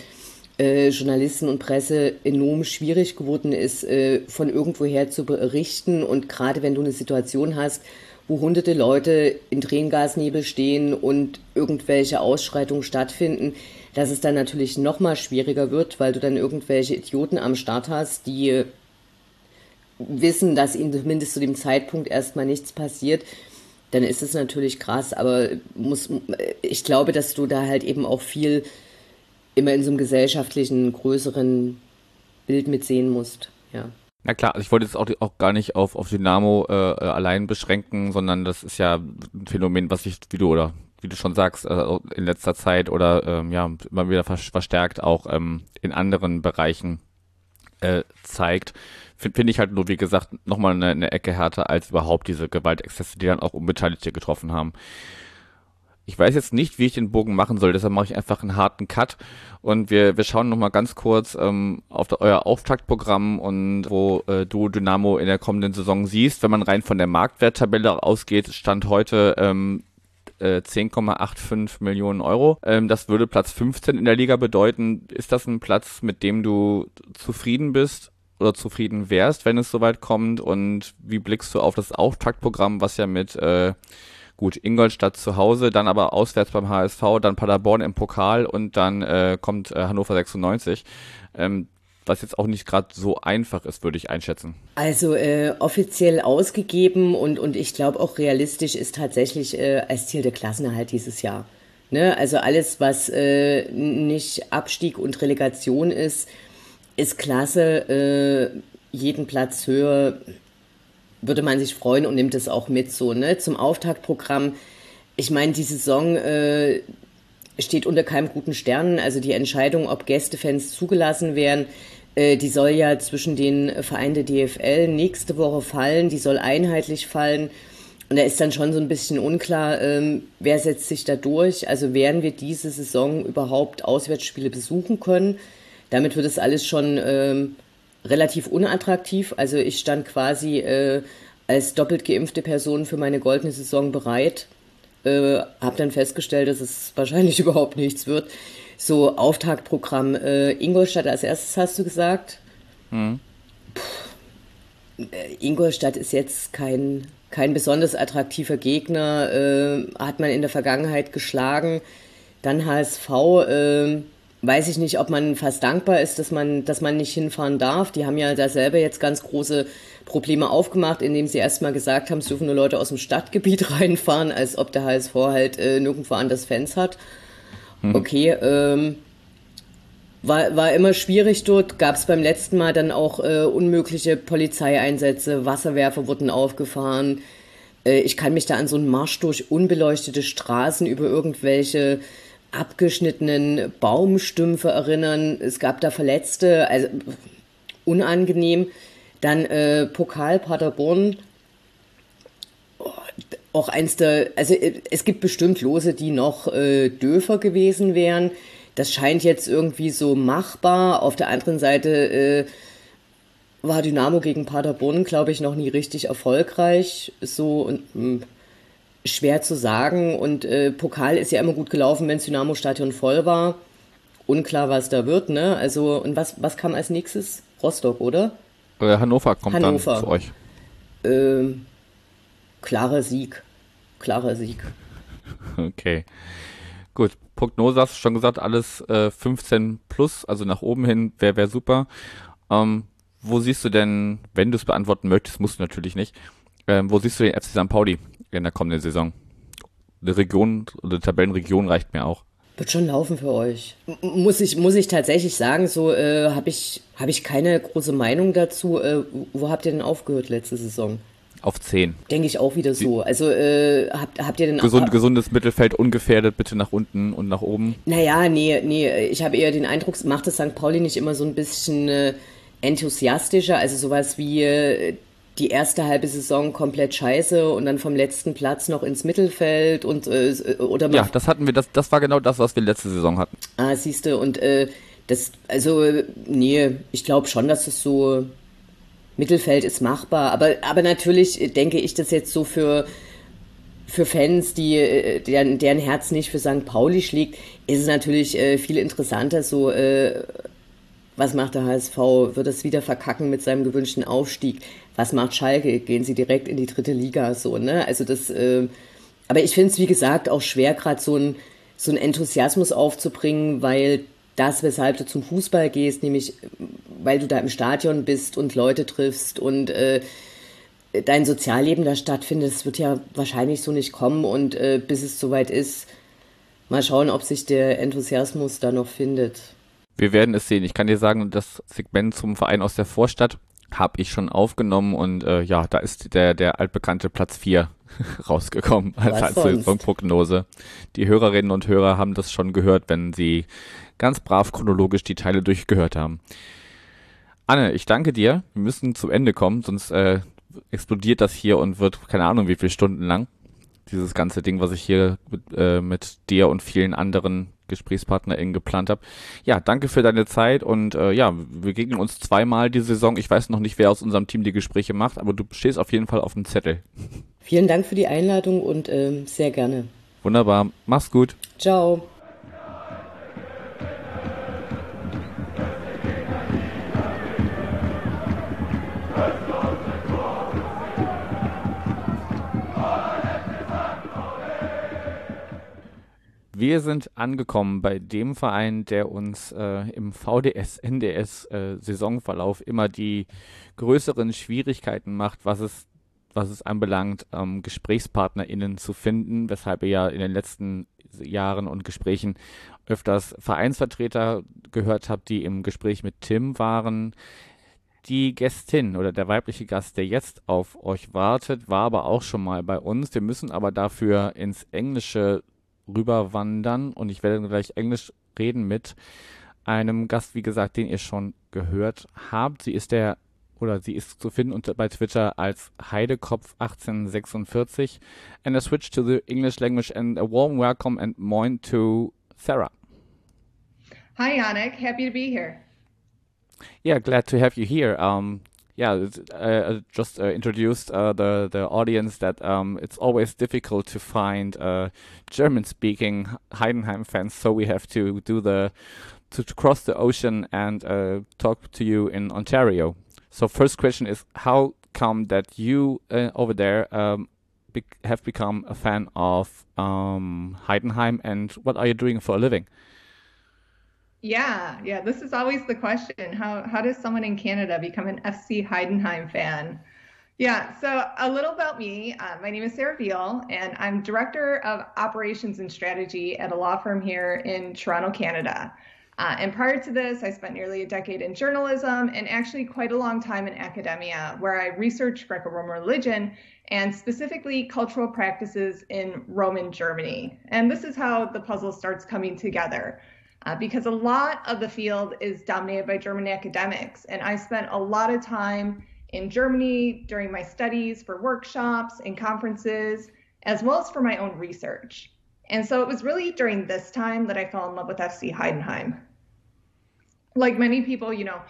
äh, Journalisten und Presse enorm schwierig geworden ist, äh, von irgendwoher zu berichten. Und gerade wenn du eine Situation hast, wo hunderte Leute in Tränengasnebel stehen und irgendwelche Ausschreitungen stattfinden, dass es dann natürlich noch mal schwieriger wird, weil du dann irgendwelche Idioten am Start hast, die wissen, dass ihnen zumindest zu dem Zeitpunkt erstmal nichts passiert, dann ist es natürlich krass, aber muss, ich glaube, dass du da halt eben auch viel immer in so einem gesellschaftlichen, größeren Bild mitsehen musst, ja. Na klar, also ich wollte jetzt auch, auch gar nicht auf, auf Dynamo äh, allein beschränken, sondern das ist ja ein Phänomen, was sich, wie du oder wie du schon sagst, äh, in letzter Zeit oder ähm, ja immer wieder verstärkt auch ähm, in anderen Bereichen äh, zeigt. Finde find ich halt nur, wie gesagt, nochmal eine, eine Ecke härter als überhaupt diese Gewaltexzesse, die dann auch Unbeteiligte getroffen haben. Ich weiß jetzt nicht, wie ich den Bogen machen soll, deshalb mache ich einfach einen harten Cut und wir, wir schauen nochmal ganz kurz ähm, auf der, euer Auftaktprogramm und wo äh, du Dynamo in der kommenden Saison siehst. Wenn man rein von der Marktwerttabelle ausgeht, stand heute ähm, 10,85 äh, Millionen Euro. Ähm, das würde Platz 15 in der Liga bedeuten. Ist das ein Platz, mit dem du zufrieden bist? Oder zufrieden wärst, wenn es soweit kommt? Und wie blickst du auf das Auftaktprogramm, was ja mit äh, Gut, Ingolstadt zu Hause, dann aber auswärts beim HSV, dann Paderborn im Pokal und dann äh, kommt äh, Hannover 96. Ähm, was jetzt auch nicht gerade so einfach ist, würde ich einschätzen. Also äh, offiziell ausgegeben und, und ich glaube auch realistisch ist tatsächlich äh, als Ziel der Klassenerhalt dieses Jahr. Ne? Also alles, was äh, nicht Abstieg und Relegation ist, ist klasse. Äh, jeden Platz höher würde man sich freuen und nimmt es auch mit so, ne? Zum Auftaktprogramm. Ich meine, die Saison äh, steht unter keinem guten Stern. Also die Entscheidung, ob Gästefans zugelassen werden, äh, die soll ja zwischen den Vereinen der DFL nächste Woche fallen. Die soll einheitlich fallen. Und da ist dann schon so ein bisschen unklar, ähm, wer setzt sich da durch. Also werden wir diese Saison überhaupt Auswärtsspiele besuchen können? Damit wird es alles schon ähm, relativ unattraktiv. Also ich stand quasi äh, als doppelt geimpfte Person für meine goldene Saison bereit. Äh, habe dann festgestellt, dass es wahrscheinlich überhaupt nichts wird. So Auftaktprogramm äh, Ingolstadt als erstes hast du gesagt. Mhm. Puh, äh, Ingolstadt ist jetzt kein kein besonders attraktiver Gegner, äh, hat man in der Vergangenheit geschlagen. Dann HSV, äh, weiß ich nicht, ob man fast dankbar ist, dass man, dass man nicht hinfahren darf. Die haben ja da selber jetzt ganz große Probleme aufgemacht, indem sie erstmal gesagt haben, es dürfen nur Leute aus dem Stadtgebiet reinfahren, als ob der HSV halt äh, nirgendwo anders Fans hat. Hm. Okay, ähm, war, war immer schwierig dort. Gab es beim letzten Mal dann auch äh, unmögliche Polizeieinsätze, Wasserwerfer wurden aufgefahren. Äh, ich kann mich da an so einen Marsch durch unbeleuchtete Straßen über irgendwelche abgeschnittenen Baumstümpfe erinnern. Es gab da Verletzte, also unangenehm. Dann äh, Pokal Paderborn. Oh, auch eins der, also äh, es gibt bestimmt Lose, die noch äh, döfer gewesen wären. Das scheint jetzt irgendwie so machbar. Auf der anderen Seite äh, war Dynamo gegen Paderborn, glaube ich, noch nie richtig erfolgreich. So und mh, hm, schwer zu sagen. Und äh, Pokal ist ja immer gut gelaufen, wenn das Dynamo-Stadion voll war. Unklar, was da wird, ne? Also, und was, was kam als nächstes? Rostock, oder? Äh, Hannover kommt Hannover. dann zu euch. Ähm, klarer Sieg. Klarer Sieg. Okay. Gut, Prognose hast du schon gesagt, alles äh, 15 plus, also nach oben hin wäre wär super. Ähm, wo siehst du denn, wenn du es beantworten möchtest, musst du natürlich nicht, ähm, wo siehst du den FC St. Pauli in der kommenden Saison? Eine Region, eine Tabellenregion reicht mir auch. Wird schon laufen für euch. Muss ich, muss ich tatsächlich sagen, so äh, habe ich, hab ich keine große Meinung dazu. Äh, wo habt ihr denn aufgehört letzte Saison? Auf 10. Denke ich auch wieder so. Also äh, habt, habt ihr denn Gesund, auch, Gesundes Mittelfeld ungefährdet, bitte nach unten und nach oben? Naja, nee, nee. Ich habe eher den Eindruck, macht es St. Pauli nicht immer so ein bisschen äh, enthusiastischer, also sowas wie äh, die erste halbe Saison komplett scheiße und dann vom letzten Platz noch ins Mittelfeld und äh, oder Ja, das hatten wir, das, das war genau das, was wir letzte Saison hatten. Ah, siehste, und äh, das, also, nee, ich glaube schon, dass es so Mittelfeld ist machbar, aber, aber natürlich denke ich das jetzt so für, für Fans, die, äh, deren, deren Herz nicht für St. Pauli schlägt, ist es natürlich äh, viel interessanter, so äh, was macht der HSV? Wird es wieder verkacken mit seinem gewünschten Aufstieg? Was macht Schalke? Gehen sie direkt in die dritte Liga? So, ne? Also das, äh, aber ich finde es, wie gesagt, auch schwer, gerade so ein so einen Enthusiasmus aufzubringen, weil das, weshalb du zum Fußball gehst, nämlich weil du da im Stadion bist und Leute triffst und äh, dein Sozialleben da stattfindet, das wird ja wahrscheinlich so nicht kommen und äh, bis es soweit ist, mal schauen, ob sich der Enthusiasmus da noch findet. Wir werden es sehen. Ich kann dir sagen, das Segment zum Verein aus der Vorstadt habe ich schon aufgenommen und äh, ja, da ist der, der altbekannte Platz 4 rausgekommen als, als Saisonprognose. Die Hörerinnen und Hörer haben das schon gehört, wenn sie ganz brav chronologisch die Teile durchgehört haben. Anne, ich danke dir. Wir müssen zum Ende kommen, sonst äh, explodiert das hier und wird keine Ahnung wie viele Stunden lang. Dieses ganze Ding, was ich hier mit, äh, mit dir und vielen anderen GesprächspartnerInnen geplant habe. Ja, danke für deine Zeit und äh, ja, wir begegnen uns zweimal die Saison. Ich weiß noch nicht, wer aus unserem Team die Gespräche macht, aber du stehst auf jeden Fall auf dem Zettel. Vielen Dank für die Einladung und äh, sehr gerne. Wunderbar. Mach's gut. Ciao. Wir sind angekommen bei dem Verein, der uns äh, im VDS, NDS äh, immer die größeren Schwierigkeiten macht, was es, was es anbelangt, ähm, GesprächspartnerInnen zu finden, weshalb ihr ja in den letzten Jahren und Gesprächen öfters Vereinsvertreter gehört habt, die im Gespräch mit Tim waren. Die Gästin oder der weibliche Gast, der jetzt auf euch wartet, war aber auch schon mal bei uns. Wir müssen aber dafür ins Englische rüberwandern und ich werde gleich Englisch reden mit einem Gast, wie gesagt, den ihr schon gehört habt. Sie ist der oder sie ist zu finden unter, bei Twitter als Heidekopf1846 and I switch to the English language and a warm welcome and moin to Sarah. Hi Yannick, happy to be here. Yeah, glad to have you here. Um, yeah, uh, just uh, introduced uh, the the audience that um, it's always difficult to find uh, German-speaking Heidenheim fans, so we have to do the to, cross the ocean and uh, talk to you in Ontario. So, first question is, how come that you uh, over there um, have become a fan of um, Heidenheim, and what are you doing for a living? Yeah, yeah, this is always the question. How how does someone in Canada become an FC Heidenheim fan? Yeah, so a little about me. Uh, my name is Sarah Veal, and I'm Director of Operations and Strategy at a law firm here in Toronto, Canada. Uh, and prior to this, I spent nearly a decade in journalism and actually quite a long time in academia, where I researched Greco Roman religion and specifically cultural practices in Roman Germany. And this is how the puzzle starts coming together. Uh, because a lot of the field is dominated by German academics. And I spent a lot of time in Germany during my studies for workshops and conferences, as well as for my own research. And so it was really during this time that I fell in love with FC Heidenheim. Like many people, you know,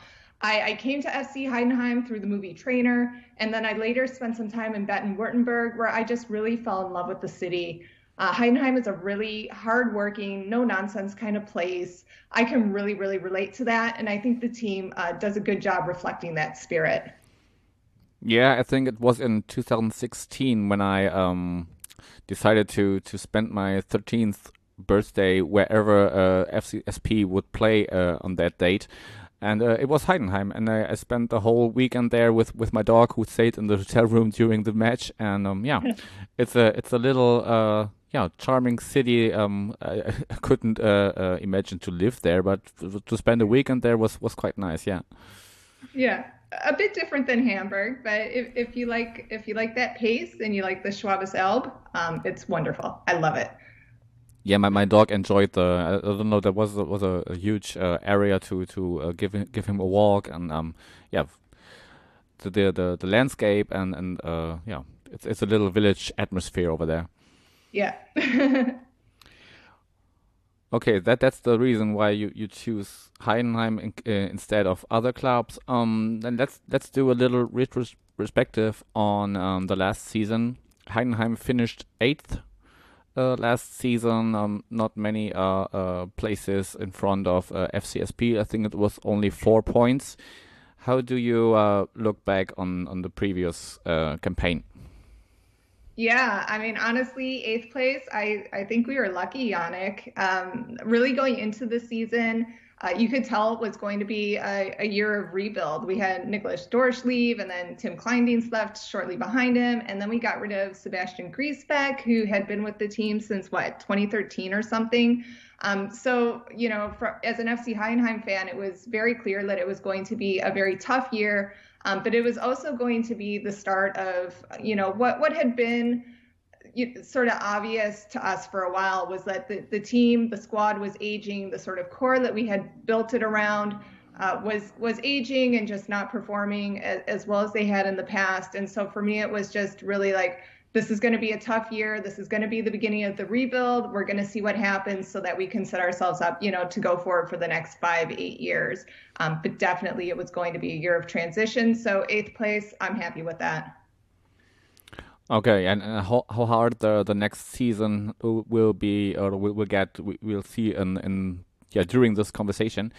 I, I came to FC Heidenheim through the movie Trainer, and then I later spent some time in Baden-Württemberg, where I just really fell in love with the city. Uh, Heidenheim is a really hardworking, no nonsense kind of place. I can really, really relate to that, and I think the team uh, does a good job reflecting that spirit. Yeah, I think it was in 2016 when I um, decided to to spend my 13th birthday wherever uh, FCSP would play uh, on that date. And uh, it was Heidenheim, and I, I, spent the whole weekend there with, with my dog, who stayed in the hotel room during the match. And um, yeah, it's a it's a little uh, yeah charming city. Um, I, I couldn't uh, uh, imagine to live there, but to spend a weekend there was was quite nice. Yeah. Yeah, a bit different than Hamburg, but if, if you like if you like that pace and you like the Schwabes Elbe, um, it's wonderful. I love it. Yeah, my, my dog enjoyed the. I don't know. There was was a, a huge uh, area to to uh, give him, give him a walk and um yeah, the the the, the landscape and and uh yeah, it's it's a little village atmosphere over there. Yeah. Okay, that that's the reason why you, you choose Heidenheim in, uh, instead of other clubs. Um, then let's let's do a little retrospective on um, the last season. Heidenheim finished eighth uh, last season. Um, not many uh, uh places in front of uh, FCSP. I think it was only four points. How do you uh, look back on on the previous campaign? Yeah, I mean, honestly, eighth place, I, I think we were lucky, Yannick. Um, really going into the season, uh, you could tell it was going to be a, a, year of rebuild. We had Nicholas Dorsch leave, and then Tim Kleindienst left shortly behind him. And then we got rid of Sebastian Griesbeck, who had been with the team since what, 2013 or something. Um, so, you know, for, as an FC Heidenheim fan, it was very clear that it was going to be a very tough year. Um, but it was also going to be the start of, you know, what what had been sort of obvious to us for a while was that the, the team, the squad was aging, the sort of core that we had built it around uh, was was aging and just not performing as, as well as they had in the past. And so for me, it was just really like this is going to be a tough year. This is going to be the beginning of the rebuild. We're going to see what happens so that we can set ourselves up, you know, to go forward for the next five, eight years. Um, but definitely it was going to be a year of transition. So eighth place, I'm happy with that. Okay, and uh, how, how hard the the next season will be, or will, will get, we, will see in, in yeah during this conversation.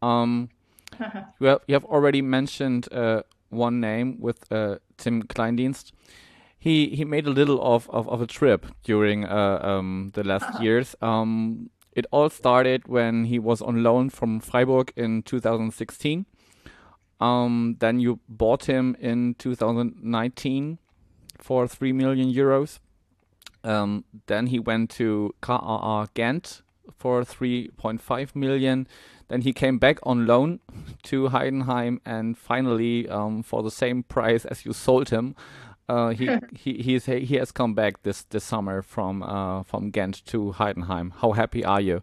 Um, you have you have already mentioned uh, one name with uh, Tim Kleindienst he he made a little of of, of a trip during uh, um, the last uh-huh. years. Um, it all started when he was on loan from Freiburg in 2016. Um, then you bought him in 2019 for three million euros. Um, then he went to KAA Ghent for 3.5 million. Then he came back on loan to Heidenheim, and finally, um, for the same price as you sold him, uh, he he he's, he has come back this this summer from uh, from Ghent to Heidenheim. How happy are you?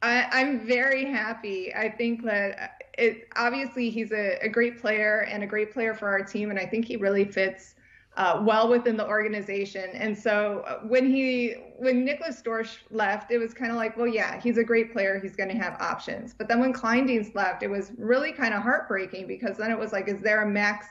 I, am very happy. I think that it obviously he's a, a, great player and a great player for our team, and I think he really fits uh, well within the organization. And so uh, when he when Nicholas Dorsch left, it was kind of like, well, yeah, he's a great player. He's going to have options. But then when Kleindienst left, it was really kind of heartbreaking because then it was like, is there a max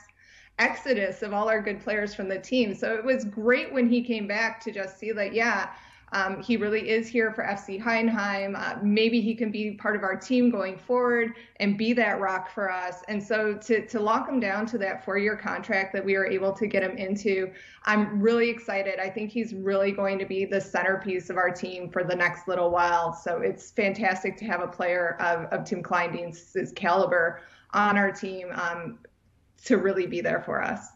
exodus of all our good players from the team. So it was great when he came back to just see that, yeah, um, he really is here for FC Heidenheim. Uh, maybe he can be part of our team going forward and be that rock for us. And so to, to lock him down to that four year contract that we were able to get him into, I'm really excited. I think he's really going to be the centerpiece of our team for the next little while. So it's fantastic to have a player of, of Tim Kleindienst's caliber on our team. Um, to really be there for us.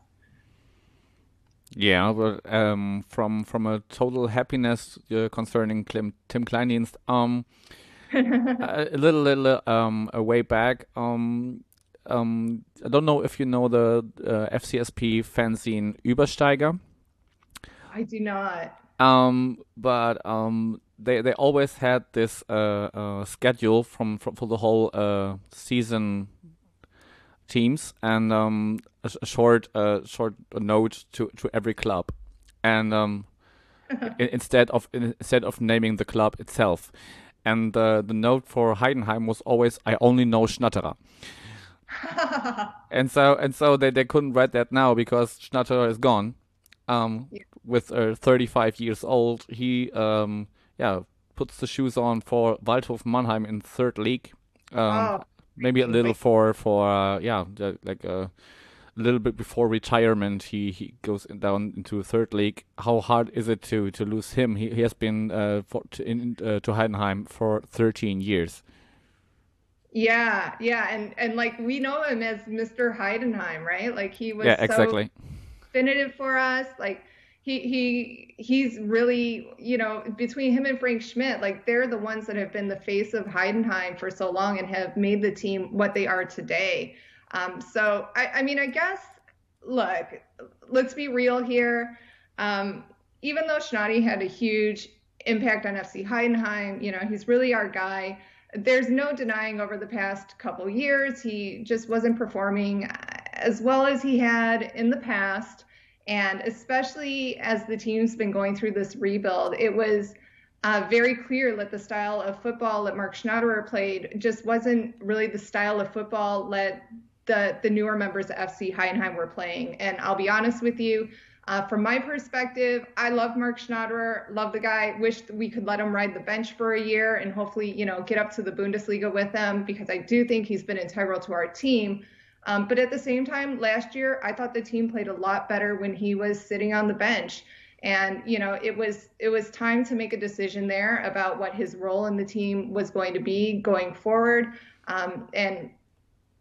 Yeah, but um, from from a total happiness uh, concerning Tim, Tim Kleindienst, um, a little, little um, a way back. Um, um, I don't know if you know the uh, FCSP fanzine Übersteiger. I do not. Um, but um, they they always had this uh, uh, schedule from, from for the whole uh, season teams and um, a, a short uh, short note to, to every club, and um, instead of instead of naming the club itself, and uh, the note for Heidenheim was always I only know Schnatterer. and so and so they, they couldn't write that now because Schnatterer is gone. Um, yeah. With uh, 35 years old, he um, yeah puts the shoes on for Waldhof Mannheim in third league. Um, oh, maybe a little for for uh, yeah like uh, a little bit before retirement he, he goes down into third league. How hard is it to to lose him? He, he has been uh, for, to, in, uh, to Heidenheim for 13 years. Yeah yeah and and like we know him as Mr. Heidenheim right? Like he was yeah exactly. so definitive for us like he he he's really you know between him and Frank Schmidt like they're the ones that have been the face of Heidenheim for so long and have made the team what they are today. Um, so I, I mean I guess look let's be real here. Um, even though Schnotty had a huge impact on FC Heidenheim, you know he's really our guy. There's no denying over the past couple years he just wasn't performing as well as he had in the past. And especially as the team's been going through this rebuild, it was uh, very clear that the style of football that Mark Schnatterer played just wasn't really the style of football that the, the newer members of FC Heidenheim were playing. And I'll be honest with you, uh, from my perspective, I love Mark Schnatterer, love the guy. Wish we could let him ride the bench for a year and hopefully, you know, get up to the Bundesliga with him because I do think he's been integral to our team. Um, but at the same time, last year, I thought the team played a lot better when he was sitting on the bench. And you know, it was it was time to make a decision there about what his role in the team was going to be going forward. Um, and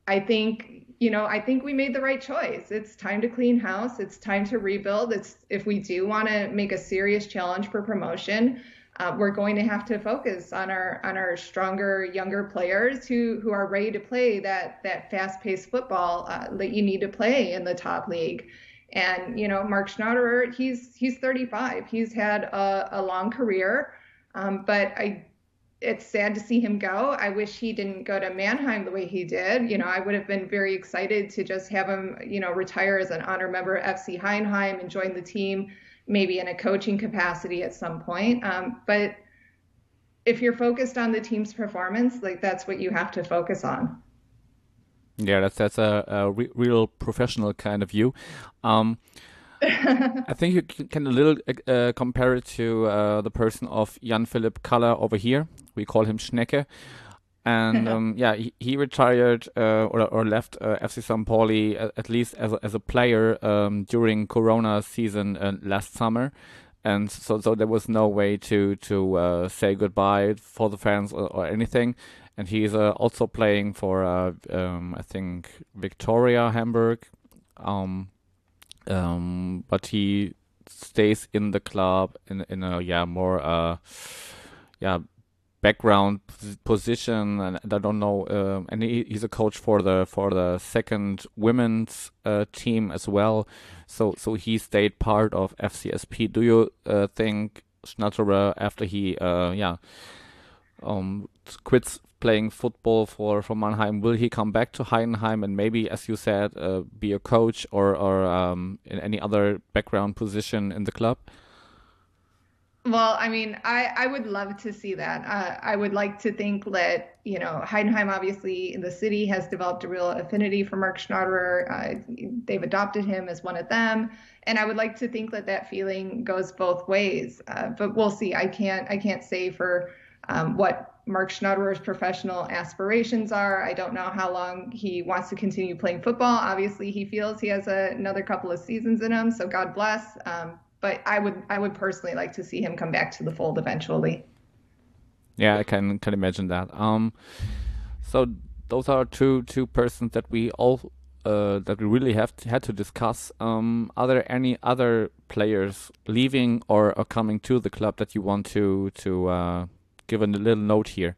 I think you know, I think we made the right choice. It's time to clean house. It's time to rebuild. It's if we do want to make a serious challenge for promotion uh, we're going to have to focus on our on our stronger younger players who who are ready to play that that fast-paced football uh, that you need to play in the top league. And you know, Mark Schnatterer, he's he's 35. He's had a, a long career, um, but I it's sad to see him go. I wish he didn't go to Mannheim the way he did. You know, I would have been very excited to just have him, you know, retire as an honor member of FC Heidenheim and join the team maybe in a coaching capacity at some point. Um, but if you're focused on the team's performance, like that's what you have to focus on. Yeah, that's that's a, a re real professional kind of view. Um, I think you can a little uh, compare it to uh, the person of Jan Philipp Kaller over here. We call him Schnecke and um, yeah, he, he retired uh, or, or left uh, FC St. Pauli at, at, least as a, as a player um, during Corona season uh, last summer, and so so there was no way to to uh, say goodbye for the fans or, or anything. And he's uh, also playing for uh, um, I think Victoria Hamburg, um, um, but he stays in the club in in a yeah more yeah background position, and I don't know. Uh, and he, he's a coach for the for the second women's uh, team as well. So so he stayed part of FCSP. Do you uh, think Schnatterer after he uh, yeah um, quits playing football for for Mannheim, will he come back to Heidenheim and maybe, as you said, uh, be a coach or or um, in any other background position in the club? Well, I mean, I, I would love to see that. Uh, I would like to think that, you know, Heidenheim, obviously, in the city has developed a real affinity for Mark Schnatterer. Uh, they've adopted him as one of them. And I would like to think that that feeling goes both ways. Uh, but we'll see. I can't, I can't say for um, what Mark Schnatterer's professional aspirations are. I don't know how long he wants to continue playing football. Obviously, he feels he has a, another couple of seasons in him. So God bless. Um, but I would I would personally like to see him come back to the fold eventually. Yeah, I can can imagine that. Um, so those are two two persons that we all uh, that we really have to, had to discuss. Um, are there any other players leaving or, coming to the club that you want to to uh, give a little note here?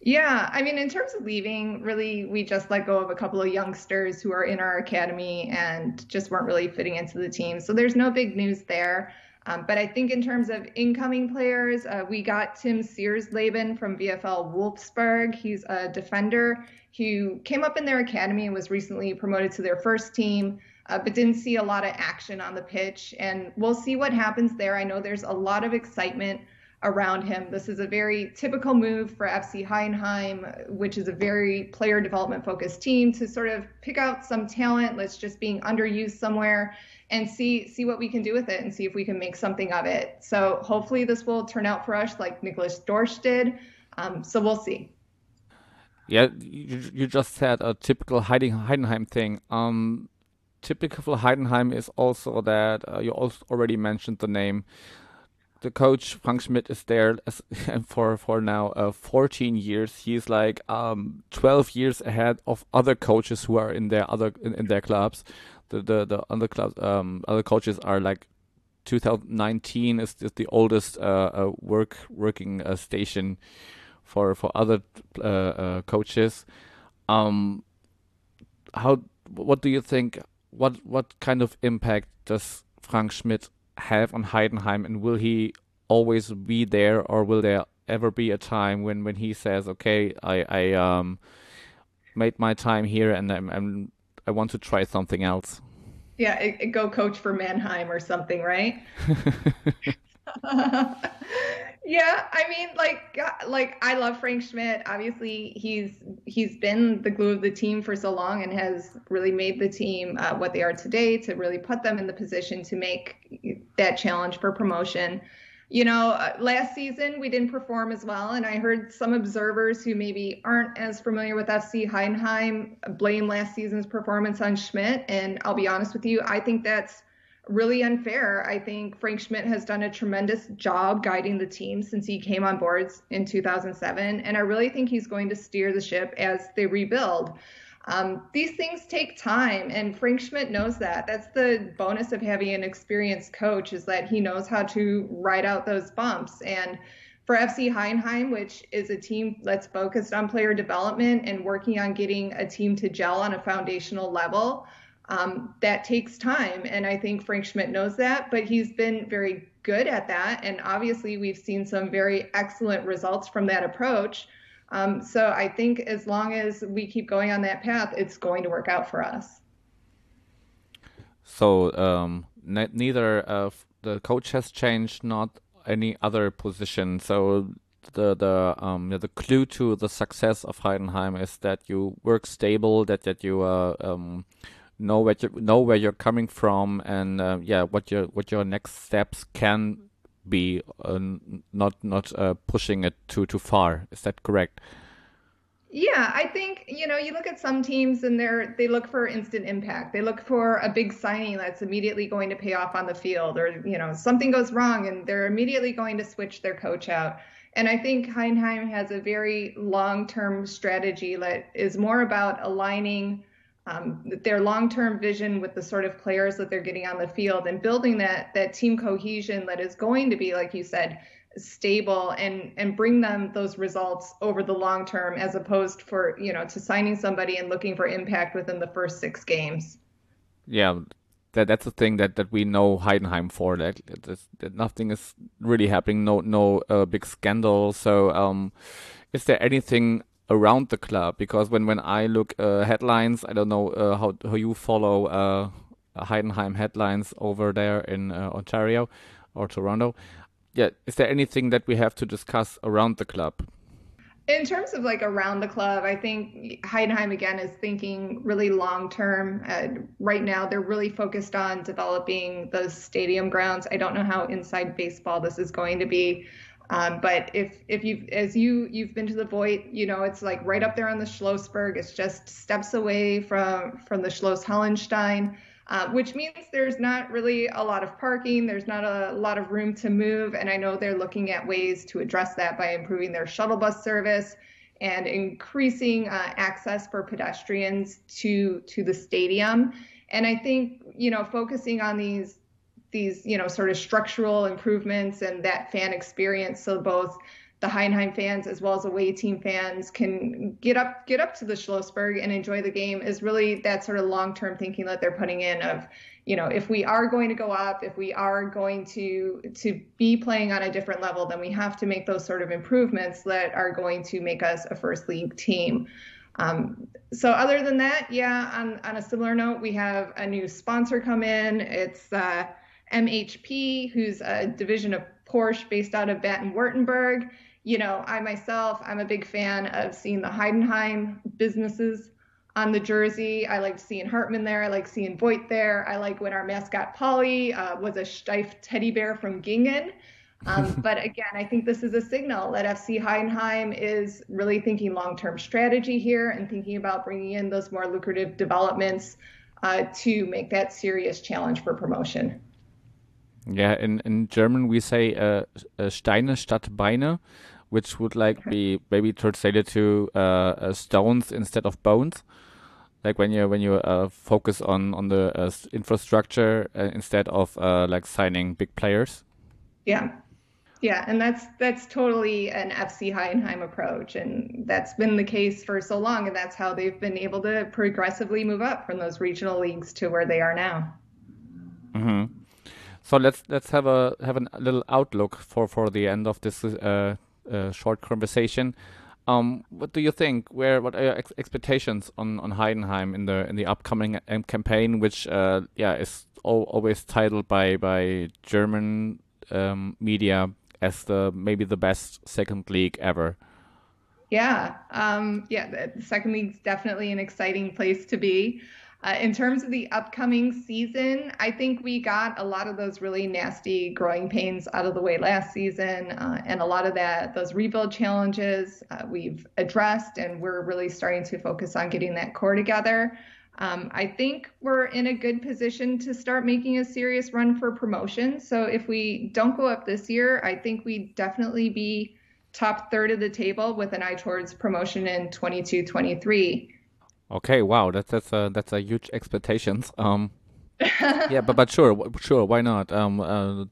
Yeah, I mean, in terms of leaving, really, we just let go of a couple of youngsters who are in our academy and just weren't really fitting into the team. So there's no big news there. Um, but I think in terms of incoming players, uh, we got Tim Sears-Laban from VFL Wolfsburg. He's a defender who came up in their academy and was recently promoted to their first team, uh, but didn't see a lot of action on the pitch. And we'll see what happens there. I know there's a lot of excitement around him. This is a very typical move for FC Heidenheim, which is a very player development focused team to sort of pick out some talent that's just being underused somewhere and see see what we can do with it and see if we can make something of it. So hopefully this will turn out for us like Nicholas Dorsch did. Um, so we'll see. Yeah, you, you just said a typical Heidenheim thing. Um, typical Heidenheim is also that uh, you also already mentioned the name the coach Frank Schmidt is there as, for for now uh, 14 years. He's like um, 12 years ahead of other coaches who are in their other in, in their clubs. The the the other clubs um, other coaches are like 2019 is, is the oldest uh, uh, work working uh, station for for other uh, uh, coaches. Um, how what do you think? What what kind of impact does Frank Schmidt have on Heidenheim, and will he always be there, or will there ever be a time when when he says, "Okay, I I um made my time here, and I'm, I'm I want to try something else." Yeah, go coach for Mannheim or something, right? yeah, I mean, like, like I love Frank Schmidt. Obviously, he's he's been the glue of the team for so long and has really made the team uh, what they are today to really put them in the position to make that challenge for promotion. You know, uh, last season we didn't perform as well, and I heard some observers who maybe aren't as familiar with FC Heidenheim blame last season's performance on Schmidt. And I'll be honest with you, I think that's really unfair. I think Frank Schmidt has done a tremendous job guiding the team since he came on boards in 2007, and I really think he's going to steer the ship as they rebuild. Um, these things take time, and Frank Schmidt knows that. That's the bonus of having an experienced coach is that he knows how to ride out those bumps. And for FC Heidenheim, which is a team that's focused on player development and working on getting a team to gel on a foundational level, um, that takes time. And I think Frank Schmidt knows that, but he's been very good at that. And obviously, we've seen some very excellent results from that approach. Um, so I think as long as we keep going on that path, it's going to work out for us. So um, ne neither uh, the coach has changed, not any other position. So the the um the clue to the success of Heidenheim is that you work stable, that that you uh, um know where you know where you're coming from, and uh, yeah, what your what your next steps can be, uh, not not uh, pushing it too too far. Is that correct? Yeah, I think you know you look at some teams and they're they look for instant impact. They look for a big signing that's immediately going to pay off on the field, or you know something goes wrong and they're immediately going to switch their coach out. And I think Heidenheim has a very long-term strategy that is more about aligning um, their long-term vision with the sort of players that they're getting on the field and building that that team cohesion that is going to be, like you said, stable and and bring them those results over the long term, as opposed for you know to signing somebody and looking for impact within the first six games. Yeah, that that's the thing that that we know Heidenheim for. That, that, that nothing is really happening. No no uh, big scandal. So um, is there anything around the club because when when I look uh, headlines, I don't know uh, how how you follow uh, Heidenheim headlines over there in uh, Ontario or Toronto. Yeah, is there anything that we have to discuss around the club? In terms of like around the club, I think Heidenheim again is thinking really long term. Uh, right now, they're really focused on developing those stadium grounds. I don't know how inside baseball this is going to be. Um, but if if you as you you've been to the Voigt, you know it's like right up there on the Schlossberg. It's just steps away from from the Schloss Hallenstein, uh, which means there's not really a lot of parking. There's not a lot of room to move, and I know they're looking at ways to address that by improving their shuttle bus service and increasing uh, access for pedestrians to to the stadium. And I think you know focusing on these these you know sort of structural improvements and that fan experience so both the Heidenheim fans as well as away team fans can get up get up to the Schlossberg and enjoy the game is really that sort of long term thinking that they're putting in of you know if we are going to go up if we are going to to be playing on a different level then we have to make those sort of improvements that are going to make us a first league team. Um, so other than that, yeah, on, on a similar note, we have a new sponsor come in. It's uh, MHP, who's a division of Porsche based out of Baden-Württemberg you know, I myself, I'm a big fan of seeing the Heidenheim businesses on the jersey. I liked seeing Hartman there. I like seeing Voigt there. I like when our mascot Polly uh, was a Steiff teddy bear from Gingen. Um, but again, I think this is a signal that FC Heidenheim is really thinking long-term strategy here and thinking about bringing in those more lucrative developments uh, to make that serious challenge for promotion. Yeah, in, in German we say uh, uh Steine statt Beine, which would like be maybe translated to uh, uh, stones instead of bones. Like when you when you uh, focus on on the uh, infrastructure uh, instead of uh, like signing big players. Yeah, yeah, and that's that's totally an FC Heidenheim approach, and that's been the case for so long, and that's how they've been able to progressively move up from those regional leagues to where they are now. Mm-hmm. So let's let's have a have a little outlook for for the end of this uh, uh, short conversation. Um, what do you think? Where what are your ex expectations on on Heidenheim in the in the upcoming um, campaign, which uh, yeah is always titled by by German um, media as the maybe the best second league ever? Yeah, um, yeah, the second league's definitely an exciting place to be. Uh, in terms of the upcoming season, I think we got a lot of those really nasty growing pains out of the way last season, uh, and a lot of that those rebuild challenges uh, we've addressed, and we're really starting to focus on getting that core together. Um, I think we're in a good position to start making a serious run for promotion. So if we don't go up this year, I think we'd definitely be top third of the table with an eye towards promotion in 22 23. Okay, wow, that's that's a that's a huge expectations. Um, yeah, but but sure, sure, why not? Um, uh,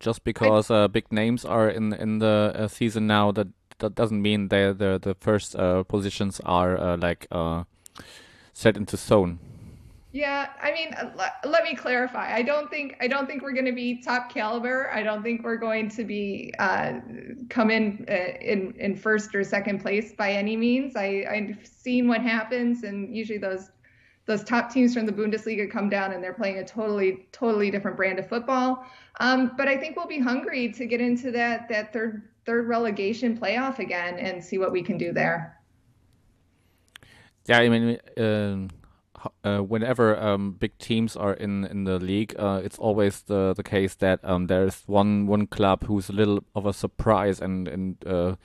just because uh, big names are in in the uh, season now, that that doesn't mean they the the first uh, positions are uh, like uh, set into stone. Yeah, I mean, uh, let me clarify. I don't think I don't think we're going to be top caliber. I don't think we're going to be uh, come in uh, in in first or second place by any means. I I've seen what happens, and usually those those top teams from the Bundesliga come down and they're playing a totally totally different brand of football. Um, but I think we'll be hungry to get into that that third third relegation playoff again and see what we can do there. Yeah, I mean. Um uh, whenever um, big teams are in in the league, uh, it's always the the case that um, there's one one club who's a little of a surprise and and uh,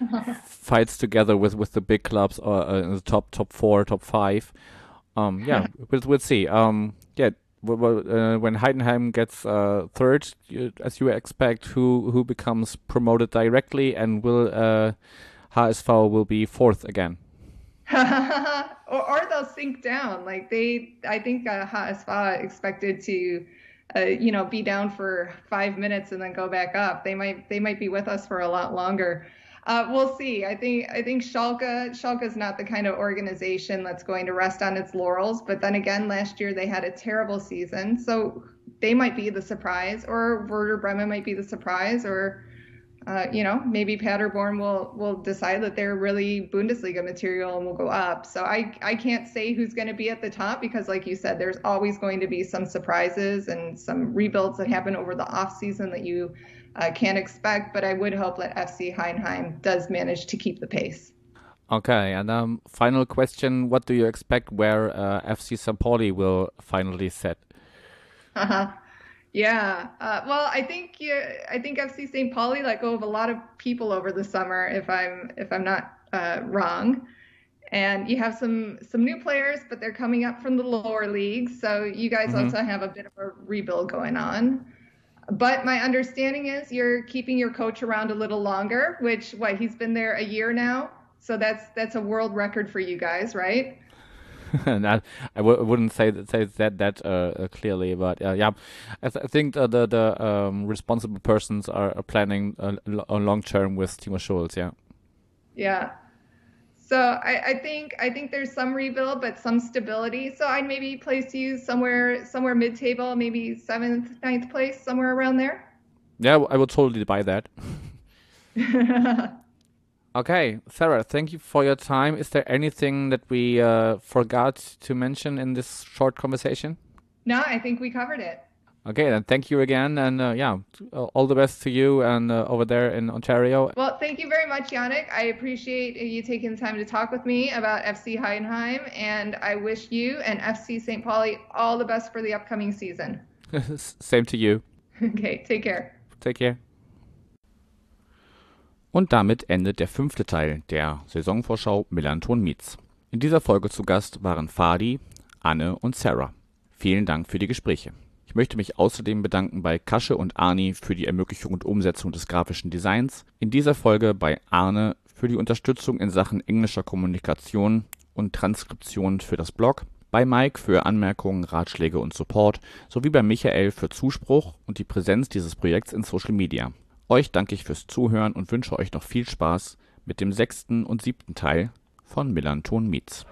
fights together with with the big clubs uh, uh, in the top top four, top five. Um, yeah, we'll we'll see. Um, yeah. Uh, when Heidenheim gets third, as you expect, who who becomes promoted directly, and will HSV will be fourth again? or, or they'll sink down. Like they, I think uh, HSV expected to, uh, you know, be down for five minutes and then go back up. They might, they might be with us for a lot longer. Uh, we'll see. I think I think Schalke Schalke is not the kind of organization that's going to rest on its laurels. But then again, last year they had a terrible season, so they might be the surprise, or Werder Bremen might be the surprise, or uh, you know, maybe Paderborn will will decide that they're really Bundesliga material and will go up. So I I can't say who's going to be at the top because, like you said, there's always going to be some surprises and some rebuilds that happen over the off season that you uh, can't expect. But I would hope that FC Heidenheim does manage to keep the pace. Okay, and um, final question: What do you expect where uh, FC. Pauli will finally set? Uh-huh. Yeah. Uh, well, I think yeah, I think FC St. Pauli let go of a lot of people over the summer, if I'm if I'm not uh, wrong. And you have some some new players, but they're coming up from the lower leagues, so you guys mm-hmm. also have a bit of a rebuild going on. But my understanding is you're keeping your coach around a little longer, which what he's been there a year now, so that's that's a world record for you guys, right? I w- wouldn't say that, say that that uh, clearly, but uh, yeah, I, th I think uh, the the um, responsible persons are, are planning a, a long term with Timo Schulz. Yeah. Yeah. So I, I think I think there's some rebuild, but some stability. So I'd maybe place you somewhere somewhere mid table, maybe seventh, ninth place, somewhere around there. Yeah, I would totally buy that. okay, Sarah, thank you for your time. Is there anything that we uh, forgot to mention in this short conversation? No, I think we covered it. Okay, then thank you again, and uh, yeah, all the best to you and uh, over there in Ontario. Well, thank you very much, Yannick. I appreciate you taking the time to talk with me about FC Heidenheim, and I wish you and FC St. Pauli all the best for the upcoming season. Same to you. Okay, take care. Take care. Und damit endet der fünfte Teil der Saisonvorschau Millanton Meets. In dieser Folge zu Gast waren Fadi, Anne und Sarah. Vielen Dank für die Gespräche. Ich möchte mich außerdem bedanken bei Kasche und Arni für die Ermöglichung und Umsetzung des grafischen Designs. In dieser Folge bei Arne für die Unterstützung in Sachen englischer Kommunikation und Transkription für das Blog, bei Mike für Anmerkungen, Ratschläge und Support sowie bei Michael für Zuspruch und die Präsenz dieses Projekts in Social Media. Euch danke ich fürs Zuhören und wünsche euch noch viel Spaß mit dem sechsten und siebten Teil von Millanton Meets.